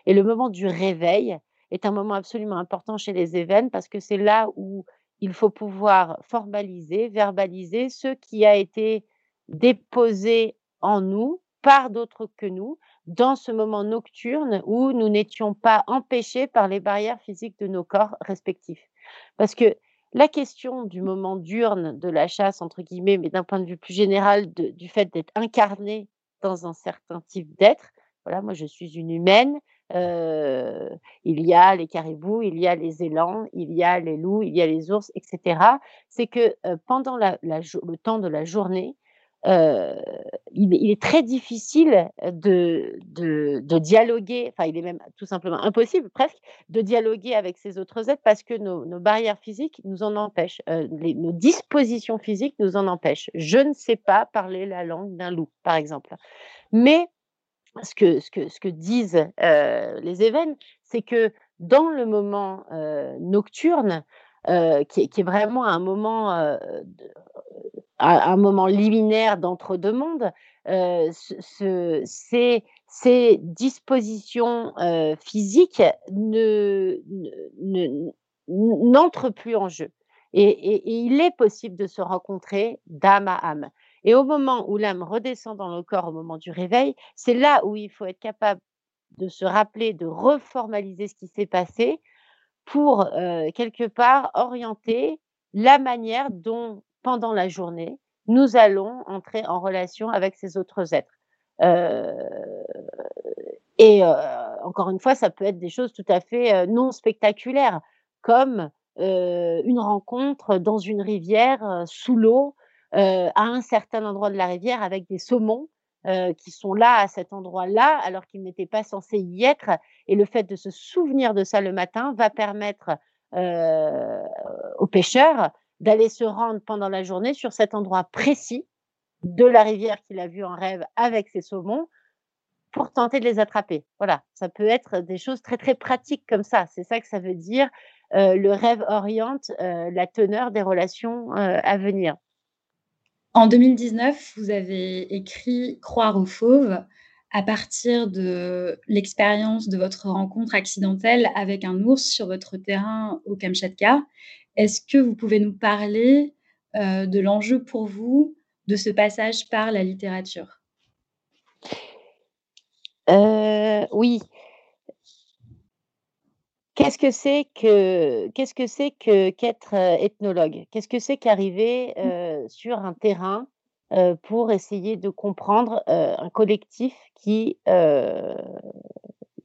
Et le moment du réveil est un moment absolument important chez les événements parce que c'est là où il faut pouvoir formaliser, verbaliser ce qui a été déposé en nous par d'autres que nous dans ce moment nocturne où nous n'étions pas empêchés par les barrières physiques de nos corps respectifs. Parce que la question du moment diurne de la chasse, entre guillemets, mais d'un point de vue plus général, du fait d'être incarné dans un certain type d'être. Voilà, moi je suis une humaine. Euh, il y a les caribous, il y a les élans, il y a les loups, il y a les ours, etc. C'est que euh, pendant le temps de la journée, euh, il, est très difficile de, de, dialoguer, enfin il est même tout simplement impossible presque, de dialoguer avec ces autres êtres parce que nos, barrières physiques nous en empêchent, euh, nos dispositions physiques nous en empêchent. Je ne sais pas parler la langue d'un loup, par exemple. Mais ce que, ce que, ce que disent euh, les événements, c'est que dans le moment nocturne, qui, est vraiment un moment, un moment liminaire d'entre-deux mondes, euh, ce, ces, dispositions euh, physiques ne, ne, n'entrent plus en jeu. Et, il est possible de se rencontrer d'âme à âme. Et au moment où l'âme redescend dans le corps, au moment du réveil, c'est là où il faut être capable de se rappeler, de reformaliser ce qui s'est passé pour euh, quelque part orienter la manière dont, pendant la journée, nous allons entrer en relation avec ces autres êtres. Euh, Et encore une fois, ça peut être des choses tout à fait non spectaculaires, comme une rencontre dans une rivière sous l'eau, à un certain endroit de la rivière avec des saumons qui sont là à cet endroit-là alors qu'ils n'étaient pas censés y être. Et le fait de se souvenir de ça le matin va permettre aux pêcheurs d'aller se rendre pendant la journée sur cet endroit précis de la rivière qu'il a vu en rêve avec ses saumons pour tenter de les attraper. Voilà, ça peut être des choses très très pratiques comme ça. C'est ça que ça veut dire. Euh, le rêve oriente euh, la teneur des relations euh, à venir. En 2019, vous avez écrit Croire aux fauves à partir de l'expérience de votre rencontre accidentelle avec un ours sur votre terrain au Kamchatka. Est-ce que vous pouvez nous parler de l'enjeu pour vous de ce passage par la littérature? Oui. Qu'est-ce que c'est que qu'être, ethnologue? Qu'est-ce que c'est qu'arriver, sur un terrain, pour essayer de comprendre, un collectif qui,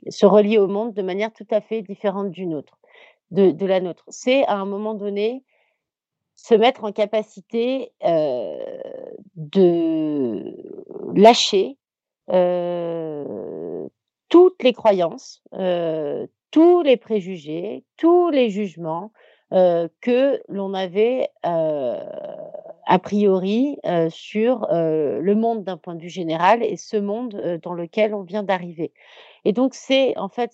se relie au monde de manière tout à fait différente d'une autre? De la nôtre? C'est à un moment donné, se mettre en capacité, de lâcher toutes les croyances, tous les préjugés, tous les jugements que l'on avait a priori sur le monde d'un point de vue général et ce monde dans lequel on vient d'arriver. Et donc c'est en fait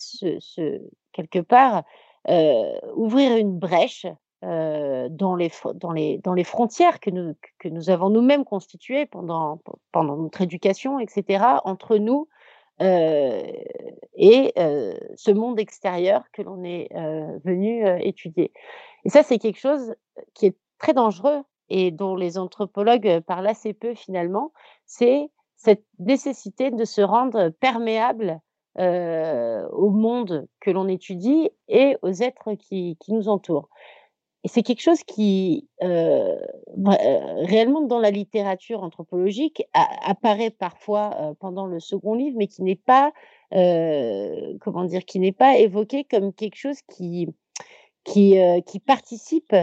quelque part ouvrir une brèche dans, les, dans, les, dans les frontières que nous, que nous avons nous-mêmes constituées pendant, pendant notre éducation, etc., entre nous et ce monde extérieur que l'on est venu étudier. Et ça, c'est quelque chose qui est très dangereux et dont les anthropologues parlent assez peu finalement, c'est cette nécessité de se rendre perméable au monde que l'on étudie et aux êtres qui, qui nous entourent. Et c'est quelque chose qui, réellement dans la littérature anthropologique, apparaît parfois pendant le second livre, mais qui n'est pas, comment dire, qui n'est pas évoqué comme quelque chose qui, qui, qui participe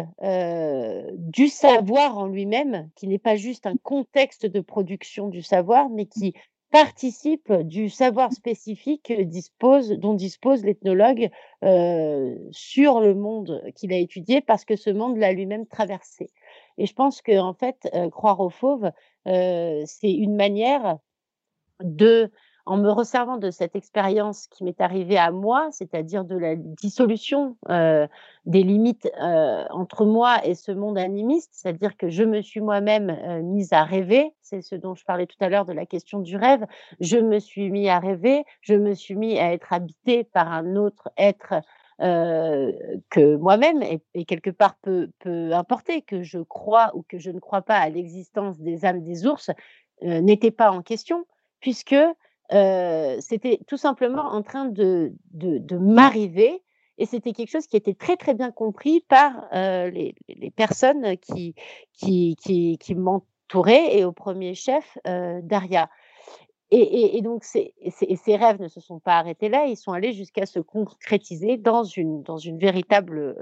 du savoir en lui-même, qui n'est pas juste un contexte de production du savoir, mais qui participe du savoir spécifique dispose, dont dispose l'ethnologue euh, sur le monde qu'il a étudié parce que ce monde l'a lui-même traversé. Et je pense que en fait, euh, croire aux fauves, euh, c'est une manière de en me resservant de cette expérience qui m'est arrivée à moi, c'est-à-dire de la dissolution des limites entre moi et ce monde animiste, c'est-à-dire que je me suis moi-même mise à rêver, c'est ce dont je parlais tout à l'heure de la question du rêve, je me suis mis à rêver, je me suis mis à être habité par un autre être que moi-même, et, quelque part peu, peu que je crois ou que je ne crois pas à l'existence des âmes des ours, n'était pas en question, puisque c'était tout simplement en train de, de, m'arriver et c'était quelque chose qui était très très bien compris par les, personnes qui, qui, qui, qui m'entouraient et au premier chef Daria. Et, et, donc ces, ces, rêves ne se sont pas arrêtés là, ils sont allés jusqu'à se concrétiser dans une, dans une véritable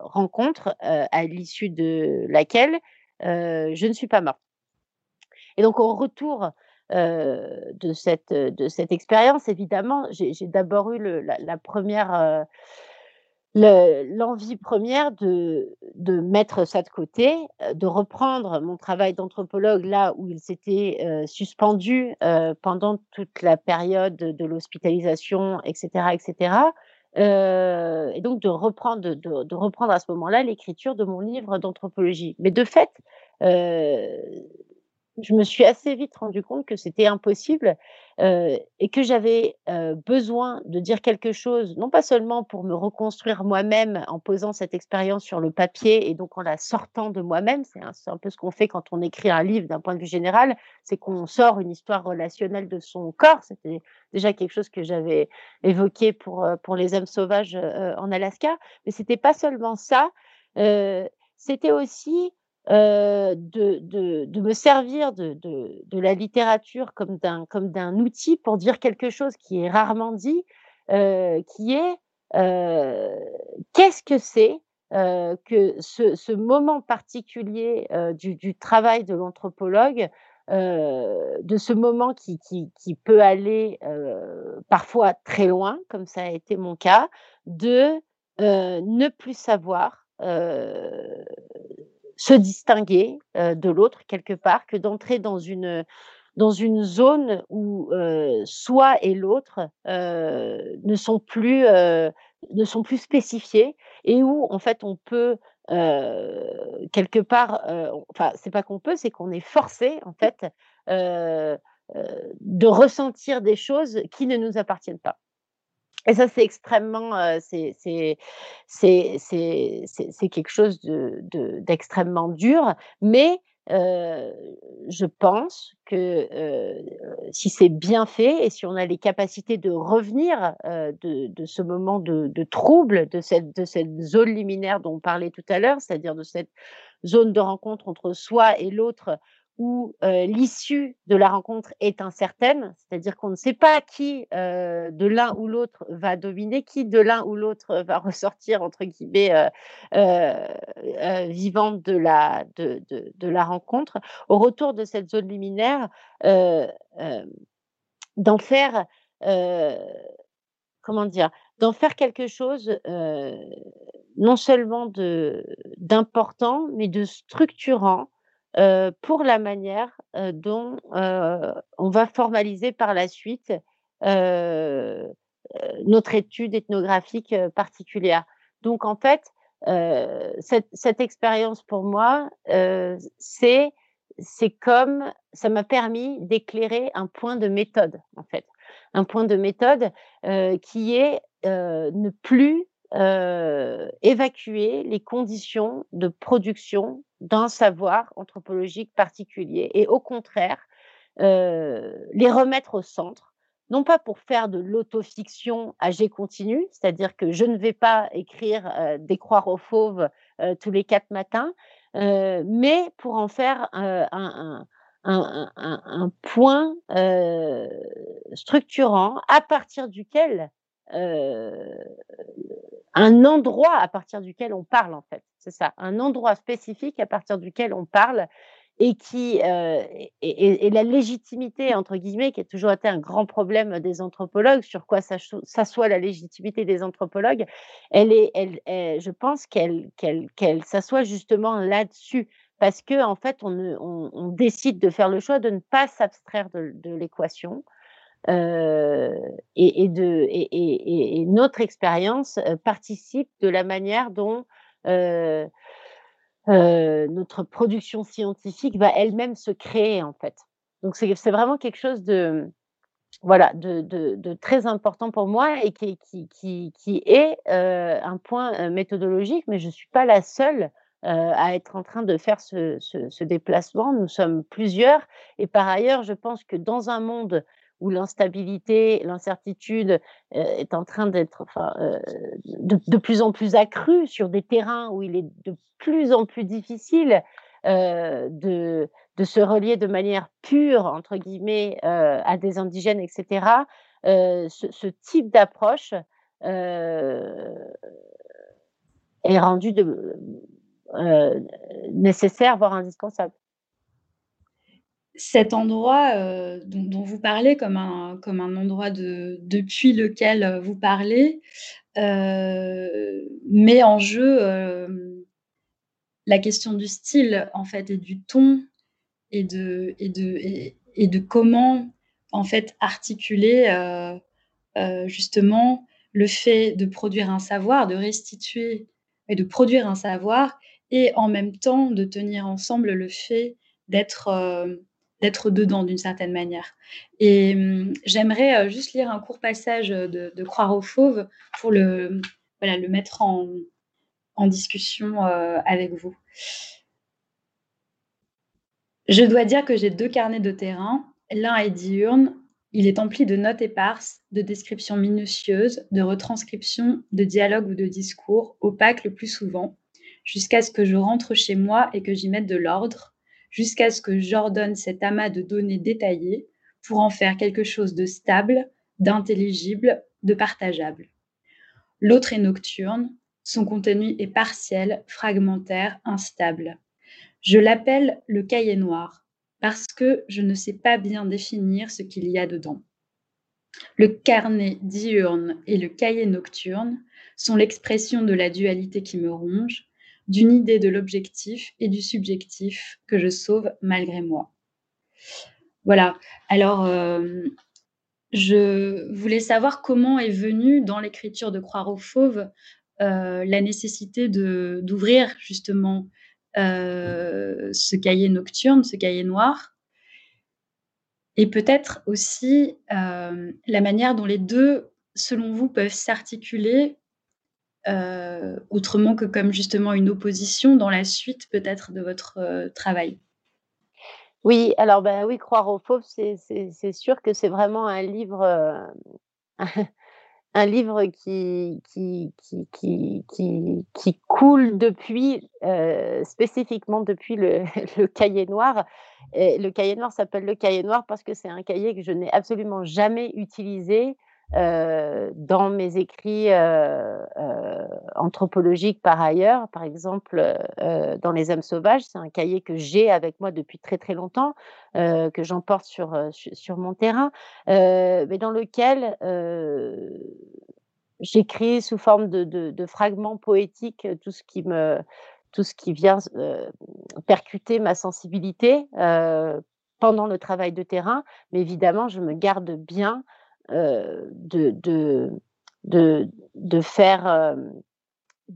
rencontre à l'issue de laquelle je ne suis pas morte. Et donc au retour euh, de cette, de cette expérience, évidemment, j'ai d'abord eu la, première, euh, l'envie première de, de mettre ça de côté, euh, de reprendre mon travail d'anthropologue là où il s'était suspendu pendant toute la période de l'hospitalisation, etc., etc. et donc de reprendre, de reprendre à ce moment-là l'écriture de mon livre d'anthropologie. Mais de fait, je me suis assez vite rendu compte que c'était impossible euh, et que j'avais euh, besoin de dire quelque chose, non pas seulement pour me reconstruire moi-même en posant cette expérience sur le papier et donc en la sortant de moi-même, c'est un, peu ce qu'on fait quand on écrit un livre d'un point de vue général, c'est qu'on sort une histoire relationnelle de son corps. C'était déjà quelque chose que j'avais évoqué pour, euh, pour les âmes sauvages en Alaska, mais c'était pas seulement ça, c'était aussi de, de, me servir de, de la littérature comme d'un outil pour dire quelque chose qui est rarement dit, qui est qu'est-ce que c'est que ce, ce, moment particulier du, du, travail de l'anthropologue, de ce moment qui, qui, qui peut aller parfois très loin, comme ça a été mon cas, de ne plus savoir se distinguer de l'autre quelque part, que d'entrer dans une zone où soi et l'autre ne sont plus ne sont plus spécifiés et où en fait on peut quelque part, enfin c'est pas qu'on peut, c'est qu'on est forcé en fait de ressentir des choses qui ne nous appartiennent pas. Et ça, c'est extrêmement, c'est quelque chose d'extrêmement de, dur, mais je pense que si c'est bien fait et si on a les capacités de revenir de, ce moment de, trouble, de cette, de cette zone liminaire dont on parlait tout à l'heure, c'est-à-dire de cette zone de rencontre entre soi et l'autre où l'issue de la rencontre est incertaine, c'est-à-dire qu'on ne sait pas qui de l'un ou l'autre va dominer, qui de l'un ou l'autre va (laughs) ressortir entre guillemets vivante de la de, de, la rencontre. Au retour de cette zone liminaire, d'en faire comment dire, d'en faire quelque chose non seulement d'important, mais de structurant pour la manière dont on va formaliser par la suite notre étude ethnographique particulière. Donc en fait, cette, expérience pour moi, c'est c'est comme ça m'a permis d'éclairer un point de méthode en fait, un point de méthode qui est ne plus évacuer les conditions de production d'un savoir anthropologique particulier et au contraire les remettre au centre, non pas pour faire de l'autofiction à jet continu, c'est-à-dire que je ne vais pas écrire des croix aux fauves tous les quatre matins, mais pour en faire un, un, point structurant à partir duquel un endroit à partir duquel on parle en fait. C'est ça, un endroit spécifique à partir duquel on parle et qui euh, et, la légitimité entre guillemets qui a toujours été un grand problème des anthropologues sur quoi s'assoit la légitimité des anthropologues elle est elle, je pense qu'elle qu'elle qu'elle s'assoit justement là-dessus parce que en fait on, décide de faire le choix de ne pas s'abstraire de l'équation euh, et, notre expérience euh, participe de la manière dont euh, notre production scientifique va elle-même se créer en fait. Donc c'est vraiment quelque chose de voilà de, très important pour moi et qui, qui, qui, est un point méthodologique, mais je ne suis pas la seule à être en train de faire ce, ce, déplacement. Nous sommes plusieurs et par ailleurs, je pense que dans un monde où l'instabilité, l'incertitude est en train d'être enfin, de, plus en plus accrue sur des terrains où il est de plus en plus difficile de, de se relier de manière pure, entre guillemets, à des indigènes, etc., ce, type d'approche est rendu nécessaire, voire indispensable cet endroit euh, dont, vous parlez comme un, endroit de, depuis lequel euh, vous parlez euh, met en jeu la question du style en fait et du ton et de, et de, et, de comment en fait articuler justement le fait de produire un savoir, de restituer et de produire un savoir et en même temps de tenir ensemble le fait d'être d'être dedans d'une certaine manière. Et hum, j'aimerais euh, juste lire un court passage de, de Croire aux fauves pour le, voilà, le mettre en, en discussion euh, avec vous. Je dois dire que j'ai deux carnets de terrain. L'un est diurne, il est empli de notes éparses, de descriptions minutieuses, de retranscriptions, de dialogues ou de discours, opaques le plus souvent. jusqu'à ce que je rentre chez moi et que j'y mette de l'ordre, jusqu'à ce que j'ordonne cet amas de données détaillées pour en faire quelque chose de stable, d'intelligible, de partageable. L'autre est nocturne, son contenu est partiel, fragmentaire, instable. Je l'appelle le cahier noir parce que je ne sais pas bien définir ce qu'il y a dedans. Le carnet diurne et le cahier nocturne sont l'expression de la dualité qui me ronge, d'une idée de l'objectif et du subjectif que je sauve malgré moi. Voilà. Alors, euh, je voulais savoir comment est venue dans l'écriture de Croire aux fauves euh, la nécessité d'ouvrir justement euh, ce cahier nocturne, ce cahier noir, et peut-être aussi la manière dont les deux, selon vous, peuvent s'articuler autrement que comme justement une opposition dans la suite peut-être de votre travail. Oui, alors ben oui, croire aux fauves, c'est sûr que c'est vraiment un livre, (laughs) un livre qui, qui, qui, qui, coule depuis, euh, spécifiquement depuis le, (laughs) le, cahier noir. Le cahier noir s'appelle le cahier noir parce que c'est un cahier que je n'ai absolument jamais utilisé euh, dans mes écrits euh, euh, anthropologiques par ailleurs, par exemple dans Les âmes sauvages, c'est un cahier que j'ai avec moi depuis très très longtemps, que j'emporte sur, sur, mon terrain, mais dans lequel j'écris sous forme de, de, fragments poétiques tout ce qui me tout ce qui vient percuter ma sensibilité pendant le travail de terrain, mais évidemment je me garde bien de, de, de, de, faire, euh,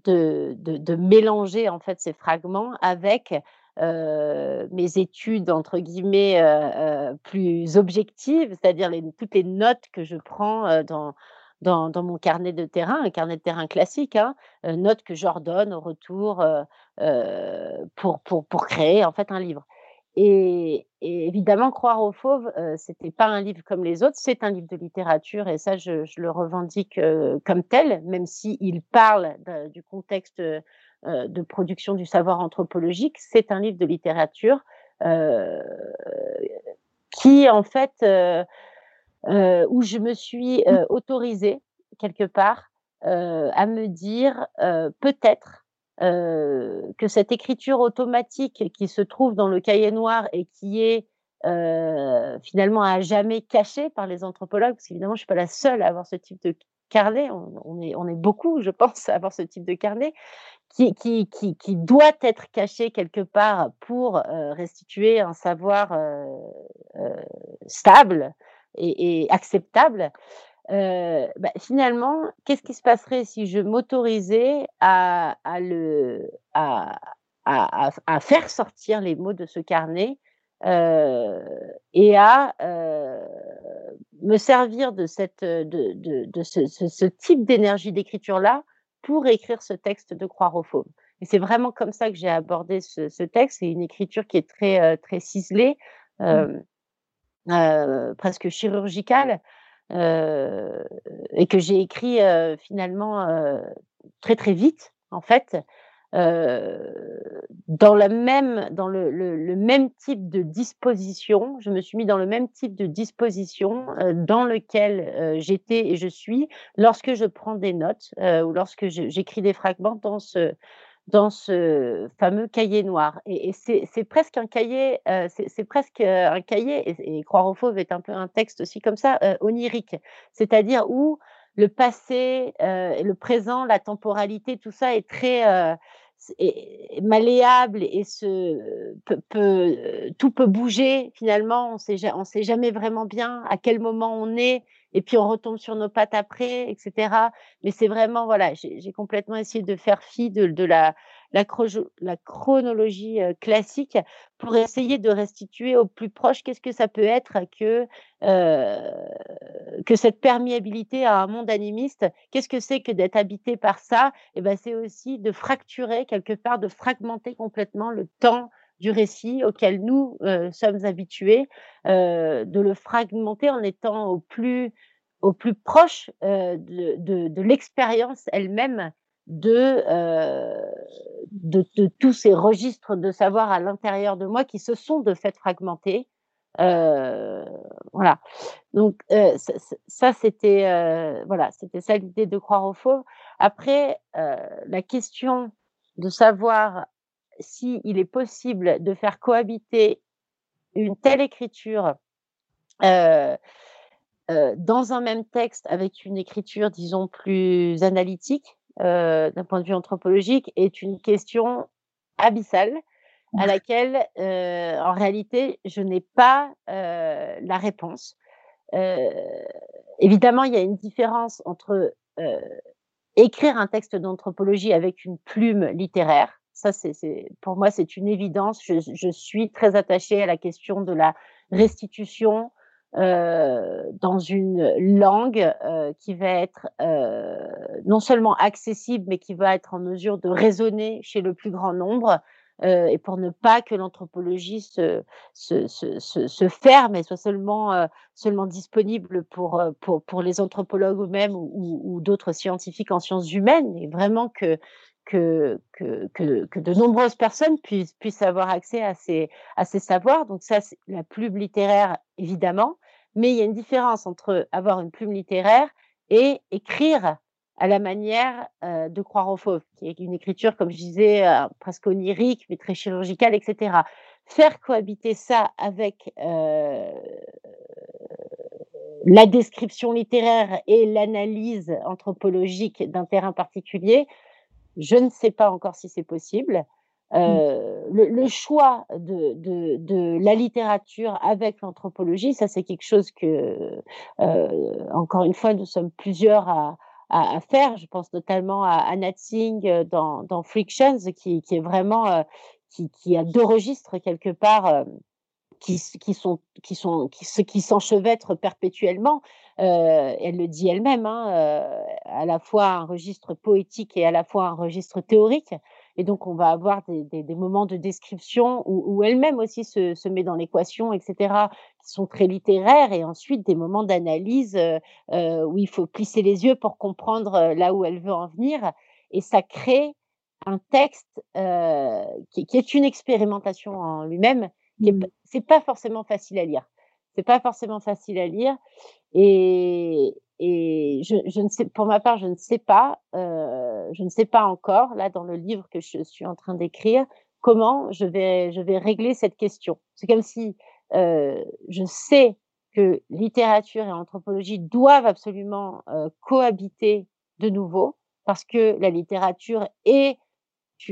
de, de, mélanger en fait ces fragments avec euh, mes études entre guillemets plus objectives, c'est-à-dire toutes les notes que je prends dans, dans, dans, mon carnet de terrain, un carnet de terrain classique, hein, notes que j'ordonne au retour pour, pour, pour créer en fait un livre. Et, évidemment, Croire aux fauves, euh, c'était pas un livre comme les autres, c'est un livre de littérature et ça, je, je le revendique euh, comme tel, même s'il il parle du contexte euh, de production du savoir anthropologique, c'est un livre de littérature euh, qui, en fait, où je me suis autorisée quelque part à me dire peut-être que cette écriture automatique qui se trouve dans le cahier noir et qui est euh, finalement à jamais cachée par les anthropologues, parce qu'évidemment, je suis pas la seule à avoir ce type de carnet, on, est, beaucoup, je pense, à avoir ce type de carnet, qui, doit être caché quelque part pour euh, restituer un savoir euh, euh, stable et acceptable. Euh, bah, finalement, qu'est-ce qui se passerait si je m'autorisais à, à, le, à, à, à, faire sortir les mots de ce carnet euh, et à euh, me servir de, cette, de, de, de ce, ce, ce, type d'énergie d'écriture-là pour écrire ce texte de Croire aux fauves? Et c'est vraiment comme ça que j'ai abordé ce, ce texte. C'est une écriture qui est très, euh, très ciselée, mmh. euh, presque chirurgicale. Euh, et que j'ai écrit euh, finalement euh, très très vite en fait. dans la même dans le, le, le, même type de disposition, je me suis mis dans le même type de disposition dans lequel j'étais et je suis lorsque je prends des notes ou lorsque j'écris des fragments dans ce dans ce fameux cahier noir. Et, c'est presque un cahier, euh, c'est presque un cahier, et, Croire aux fauves est un peu un texte aussi comme ça, euh, onirique, c'est-à-dire où le passé, euh, le présent, la temporalité, tout ça est très euh, est malléable et se peut, peut, tout peut bouger finalement. On sait, on sait jamais vraiment bien à quel moment on est et puis on retombe sur nos pattes après, etc. Mais c'est vraiment, voilà, j'ai complètement essayé de faire fi de la, la, chronologie euh, classique pour essayer de restituer au plus proche qu'est-ce que ça peut être que, euh, que cette perméabilité à un monde animiste. Qu'est-ce que c'est que d'être habité par ça? Et eh ben, c'est aussi de fracturer quelque part, de fragmenter complètement le temps du récit auquel nous euh, sommes habitués, de le fragmenter en étant au plus, au plus proche de, de l'expérience elle-même de, de, tous ces registres de savoir à l'intérieur de moi qui se sont de fait fragmentés. voilà. Donc ça, c'était voilà, c'était ça l'idée de croire au faux. Après, la question de savoir s'il il est possible de faire cohabiter une telle écriture euh, euh, dans un même texte avec une écriture, disons, plus analytique euh, d'un point de vue anthropologique est une question abyssale à laquelle, en réalité, je n'ai pas la réponse. évidemment, il y a une différence entre écrire un texte d'anthropologie avec une plume littéraire. Ça, c'est, pour moi, c'est une évidence. Je, je, suis très attachée à la question de la restitution euh, dans une langue euh, qui va être euh, non seulement accessible, mais qui va être en mesure de résonner chez le plus grand nombre. Euh, et pour ne pas que l'anthropologie se, ferme et soit seulement, euh, disponible pour, euh, les anthropologues eux-mêmes ou, d'autres scientifiques en sciences humaines, et vraiment que, de nombreuses personnes puissent, avoir accès à ces, à ces savoirs. Donc ça, c'est la plume littéraire, évidemment, mais il y a une différence entre avoir une plume littéraire et écrire à la manière de croire au fauve, qui est une écriture, comme je disais, euh, presque onirique, mais très chirurgicale, etc. Faire cohabiter ça avec la description littéraire et l'analyse anthropologique d'un terrain particulier, je ne sais pas encore si c'est possible. Mmh. Euh, le, le, choix de, de, de, la littérature avec l'anthropologie, ça c'est quelque chose que, euh, encore une fois, nous sommes plusieurs à, à, à, faire. Je pense notamment à Anna Tsing euh, dans, dans Frictions, qui, qui est vraiment, euh, qui, qui, a deux registres quelque part. Qui, qui, sont qui sont qui, qui s'enchevêtrent perpétuellement. Euh, elle le dit elle-même, hein, euh, à la fois un registre poétique et à la fois un registre théorique. Et donc, on va avoir des, des, des moments de description où, où elle-même aussi se, se, met dans l'équation, etc., qui sont très littéraires, et ensuite des moments d'analyse euh, euh, où il faut plisser les yeux pour comprendre euh, là où elle veut en venir. Et ça crée un texte euh, qui, qui, est une expérimentation en lui-même. Mmh. C'est pas forcément facile à lire. C'est pas forcément facile à lire. Et, et je, ne sais, pour ma part, je ne sais pas, euh, je ne sais pas encore, là, dans le livre que je suis en train d'écrire, comment je vais, je vais régler cette question. C'est comme si euh, je sais que littérature et anthropologie doivent absolument euh, cohabiter de nouveau, parce que la littérature est,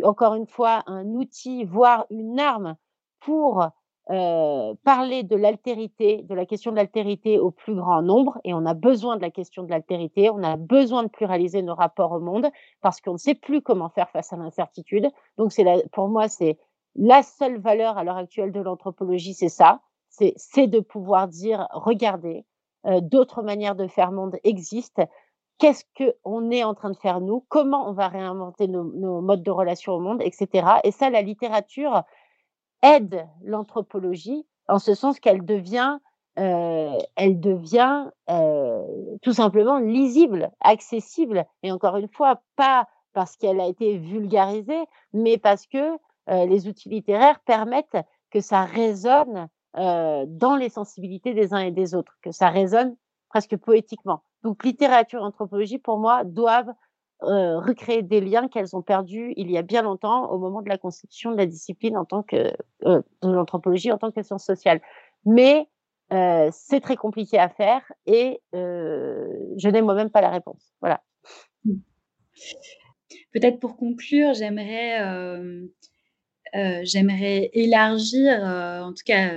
encore une fois, un outil, voire une arme pour euh, parler de l'altérité, de la question de l'altérité au plus grand nombre, et on a besoin de la question de l'altérité, on a besoin de pluraliser nos rapports au monde, parce qu'on ne sait plus comment faire face à l'incertitude. Donc, pour moi, c'est la seule valeur à l'heure actuelle de l'anthropologie, c'est ça, c'est de pouvoir dire, regardez, euh, d'autres manières de faire monde existent. Qu'est-ce qu'on est en train de faire nous? Comment on va réinventer nos modes de relation au monde, etc. Et ça, la littérature, aide l'anthropologie en ce sens qu'elle devient, euh, elle devient euh, tout simplement lisible, accessible, et encore une fois, pas parce qu'elle a été vulgarisée, mais parce que euh, les outils littéraires permettent que ça résonne dans les sensibilités des uns et des autres, que ça résonne presque poétiquement. Donc littérature, anthropologie, pour moi, doivent euh, recréer des liens qu'elles ont perdus il y a bien longtemps au moment de la constitution de la discipline en tant que euh, de l'anthropologie en tant que science sociale. Mais euh, c'est très compliqué à faire et je n'ai moi-même pas la réponse. Voilà. Peut-être pour conclure, j'aimerais j'aimerais élargir, en tout cas.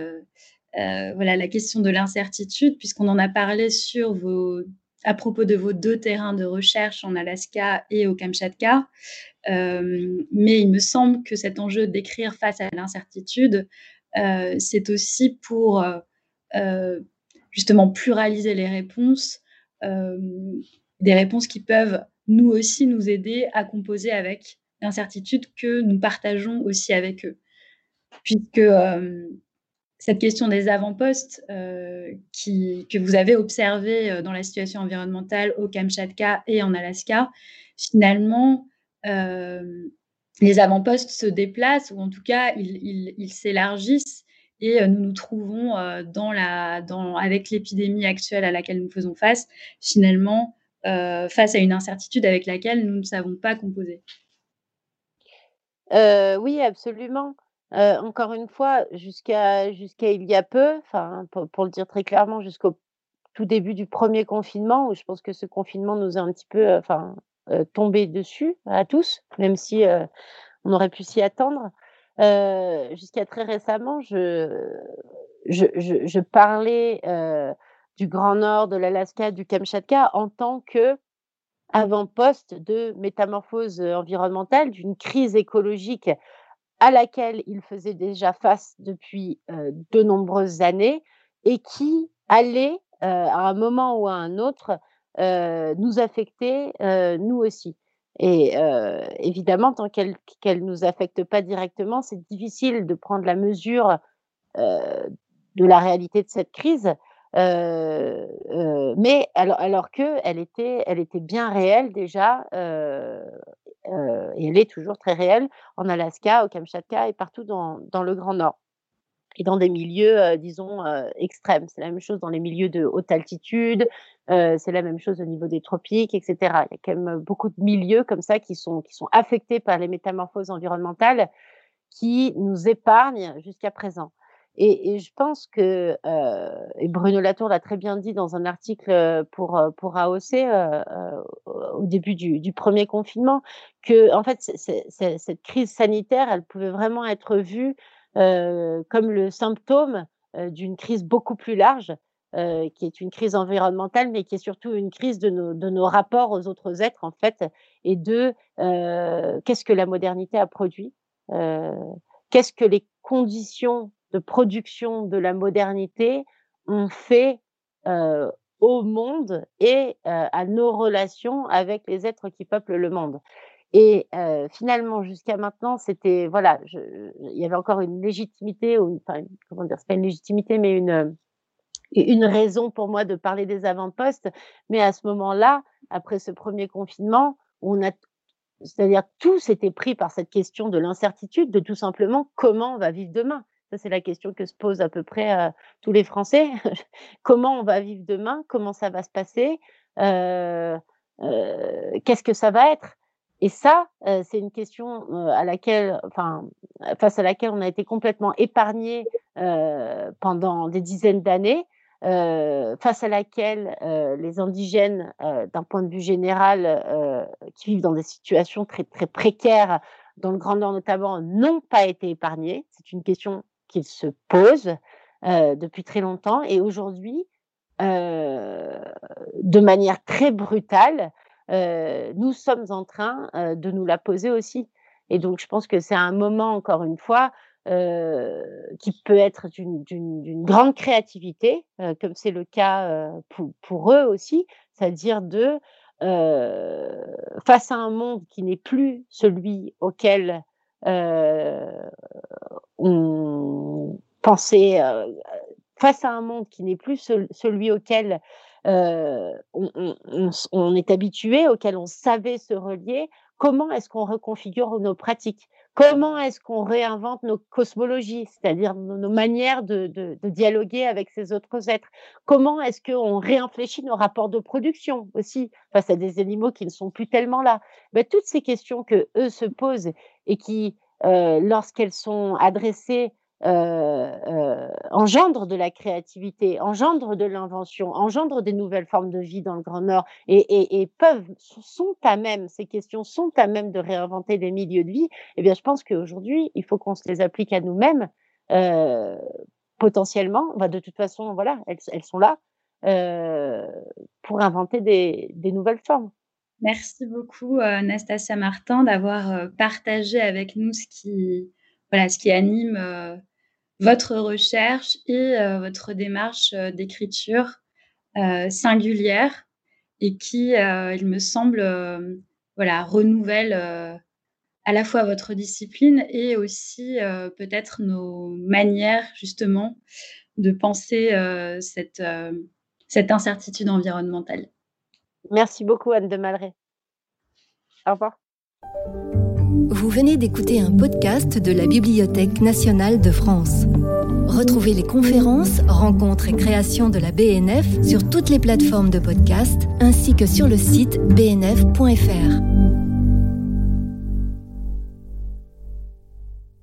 voilà la question de l'incertitude, puisqu'on en a parlé sur vos à propos de vos deux terrains de recherche en Alaska et au Kamchatka. Euh, mais il me semble que cet enjeu d'écrire face à l'incertitude, euh, c'est aussi pour euh, justement pluraliser les réponses, des réponses qui peuvent nous aussi nous aider à composer avec l'incertitude que nous partageons aussi avec eux. Puisque cette question des avant-postes euh, que vous avez observé euh, dans la situation environnementale au Kamchatka et en Alaska, finalement, les avant-postes se déplacent ou en tout cas ils s'élargissent et nous nous trouvons avec l'épidémie actuelle à laquelle nous faisons face, finalement, face à une incertitude avec laquelle nous ne savons pas composer. oui, absolument. Encore une fois, jusqu'à il y a peu, pour, le dire très clairement, jusqu'au tout début du premier confinement, où je pense que ce confinement nous a un petit peu, tombé dessus à tous, même si on aurait pu s'y attendre. Jusqu'à très récemment, je, parlais du Grand Nord, de l'Alaska, du Kamchatka en tant que avant-poste de métamorphose environnementale, d'une crise écologique à laquelle il faisait déjà face depuis de nombreuses années et qui allait, à un moment ou à un autre, nous affecter, nous aussi. Et évidemment, tant qu'elle ne nous affecte pas directement, c'est difficile de prendre la mesure de la réalité de cette crise. mais alors, alors qu'elle était, elle était bien réelle déjà, et elle est toujours très réelle en Alaska, au Kamchatka et partout dans, le Grand Nord et dans des milieux, disons, extrêmes. C'est la même chose dans les milieux de haute altitude, c'est la même chose au niveau des tropiques, etc. Il y a quand même beaucoup de milieux comme ça qui sont, qui sont affectés par les métamorphoses environnementales qui nous épargnent jusqu'à présent. Et, je pense que, et Bruno Latour l'a très bien dit dans un article pour, pour AOC au début du, premier confinement, que en fait, cette crise sanitaire, elle pouvait vraiment être vue comme le symptôme d'une crise beaucoup plus large, qui est une crise environnementale, mais qui est surtout une crise de nos, de nos rapports aux autres êtres, en fait, et de qu'est-ce que la modernité a produit, qu'est-ce que les conditions de production de la modernité ont fait au monde et à nos relations avec les êtres qui peuplent le monde. Et finalement, jusqu'à maintenant, c'était voilà, il y avait encore une légitimité, ou enfin, comment dire, c'est pas une légitimité, mais une une raison pour moi de parler des avant-postes. Mais à ce moment-là, après ce premier confinement, on a, c'est-à-dire tout s'était pris par cette question de l'incertitude, de tout simplement comment on va vivre demain. C'est la question que se posent à peu près tous les Français. (laughs) comment on va vivre demain? Comment ça va se passer? Euh, euh, Qu'est-ce que ça va être? Et ça, c'est une question à laquelle, face à laquelle on a été complètement épargné pendant des dizaines d'années, face à laquelle les indigènes, d'un point de vue général, qui vivent dans des situations très très précaires, dans le Grand Nord notamment, n'ont pas été épargnés. C'est une question qu'ils se posent depuis très longtemps. Et aujourd'hui, de manière très brutale, nous sommes en train de nous la poser aussi. Et donc, je pense que c'est un moment, encore une fois, qui peut être d'une grande créativité, comme c'est le cas pour, pour, eux aussi, c'est-à-dire de, face à un monde qui n'est plus celui auquel on pensait, face à un monde qui n'est plus celui auquel on, est habitué, auquel on savait se relier, comment est-ce qu'on reconfigure nos pratiques? Comment est-ce qu'on réinvente nos cosmologies, c'est-à-dire nos, manières de, dialoguer avec ces autres êtres? Comment est-ce qu'on réinfléchit nos rapports de production aussi face à des animaux qui ne sont plus tellement là? Ben, Toutes ces questions que eux se posent et qui, lorsqu'elles sont adressées euh, euh, engendre de la créativité, engendre de l'invention, engendre des nouvelles formes de vie dans le Grand Nord et, peuvent, sont à même, ces questions sont à même de réinventer des milieux de vie, eh bien, je pense qu'aujourd'hui, il faut qu'on se les applique à nous-mêmes, euh, potentiellement. Bah, de toute façon, voilà, elles, sont là pour inventer des, des, nouvelles formes. Merci beaucoup, Anastasia Martin, d'avoir partagé avec nous ce qui, voilà, ce qui anime euh, votre recherche et euh, votre démarche euh, d'écriture singulière et qui, il me semble, voilà, renouvelle à la fois votre discipline et aussi peut-être nos manières justement de penser cette incertitude environnementale. Merci beaucoup Anne de Malray. Au revoir. Vous venez d'écouter un podcast de la Bibliothèque nationale de France. Retrouvez les conférences, rencontres et créations de la BNF sur toutes les plateformes de podcast ainsi que sur le site bnf.fr.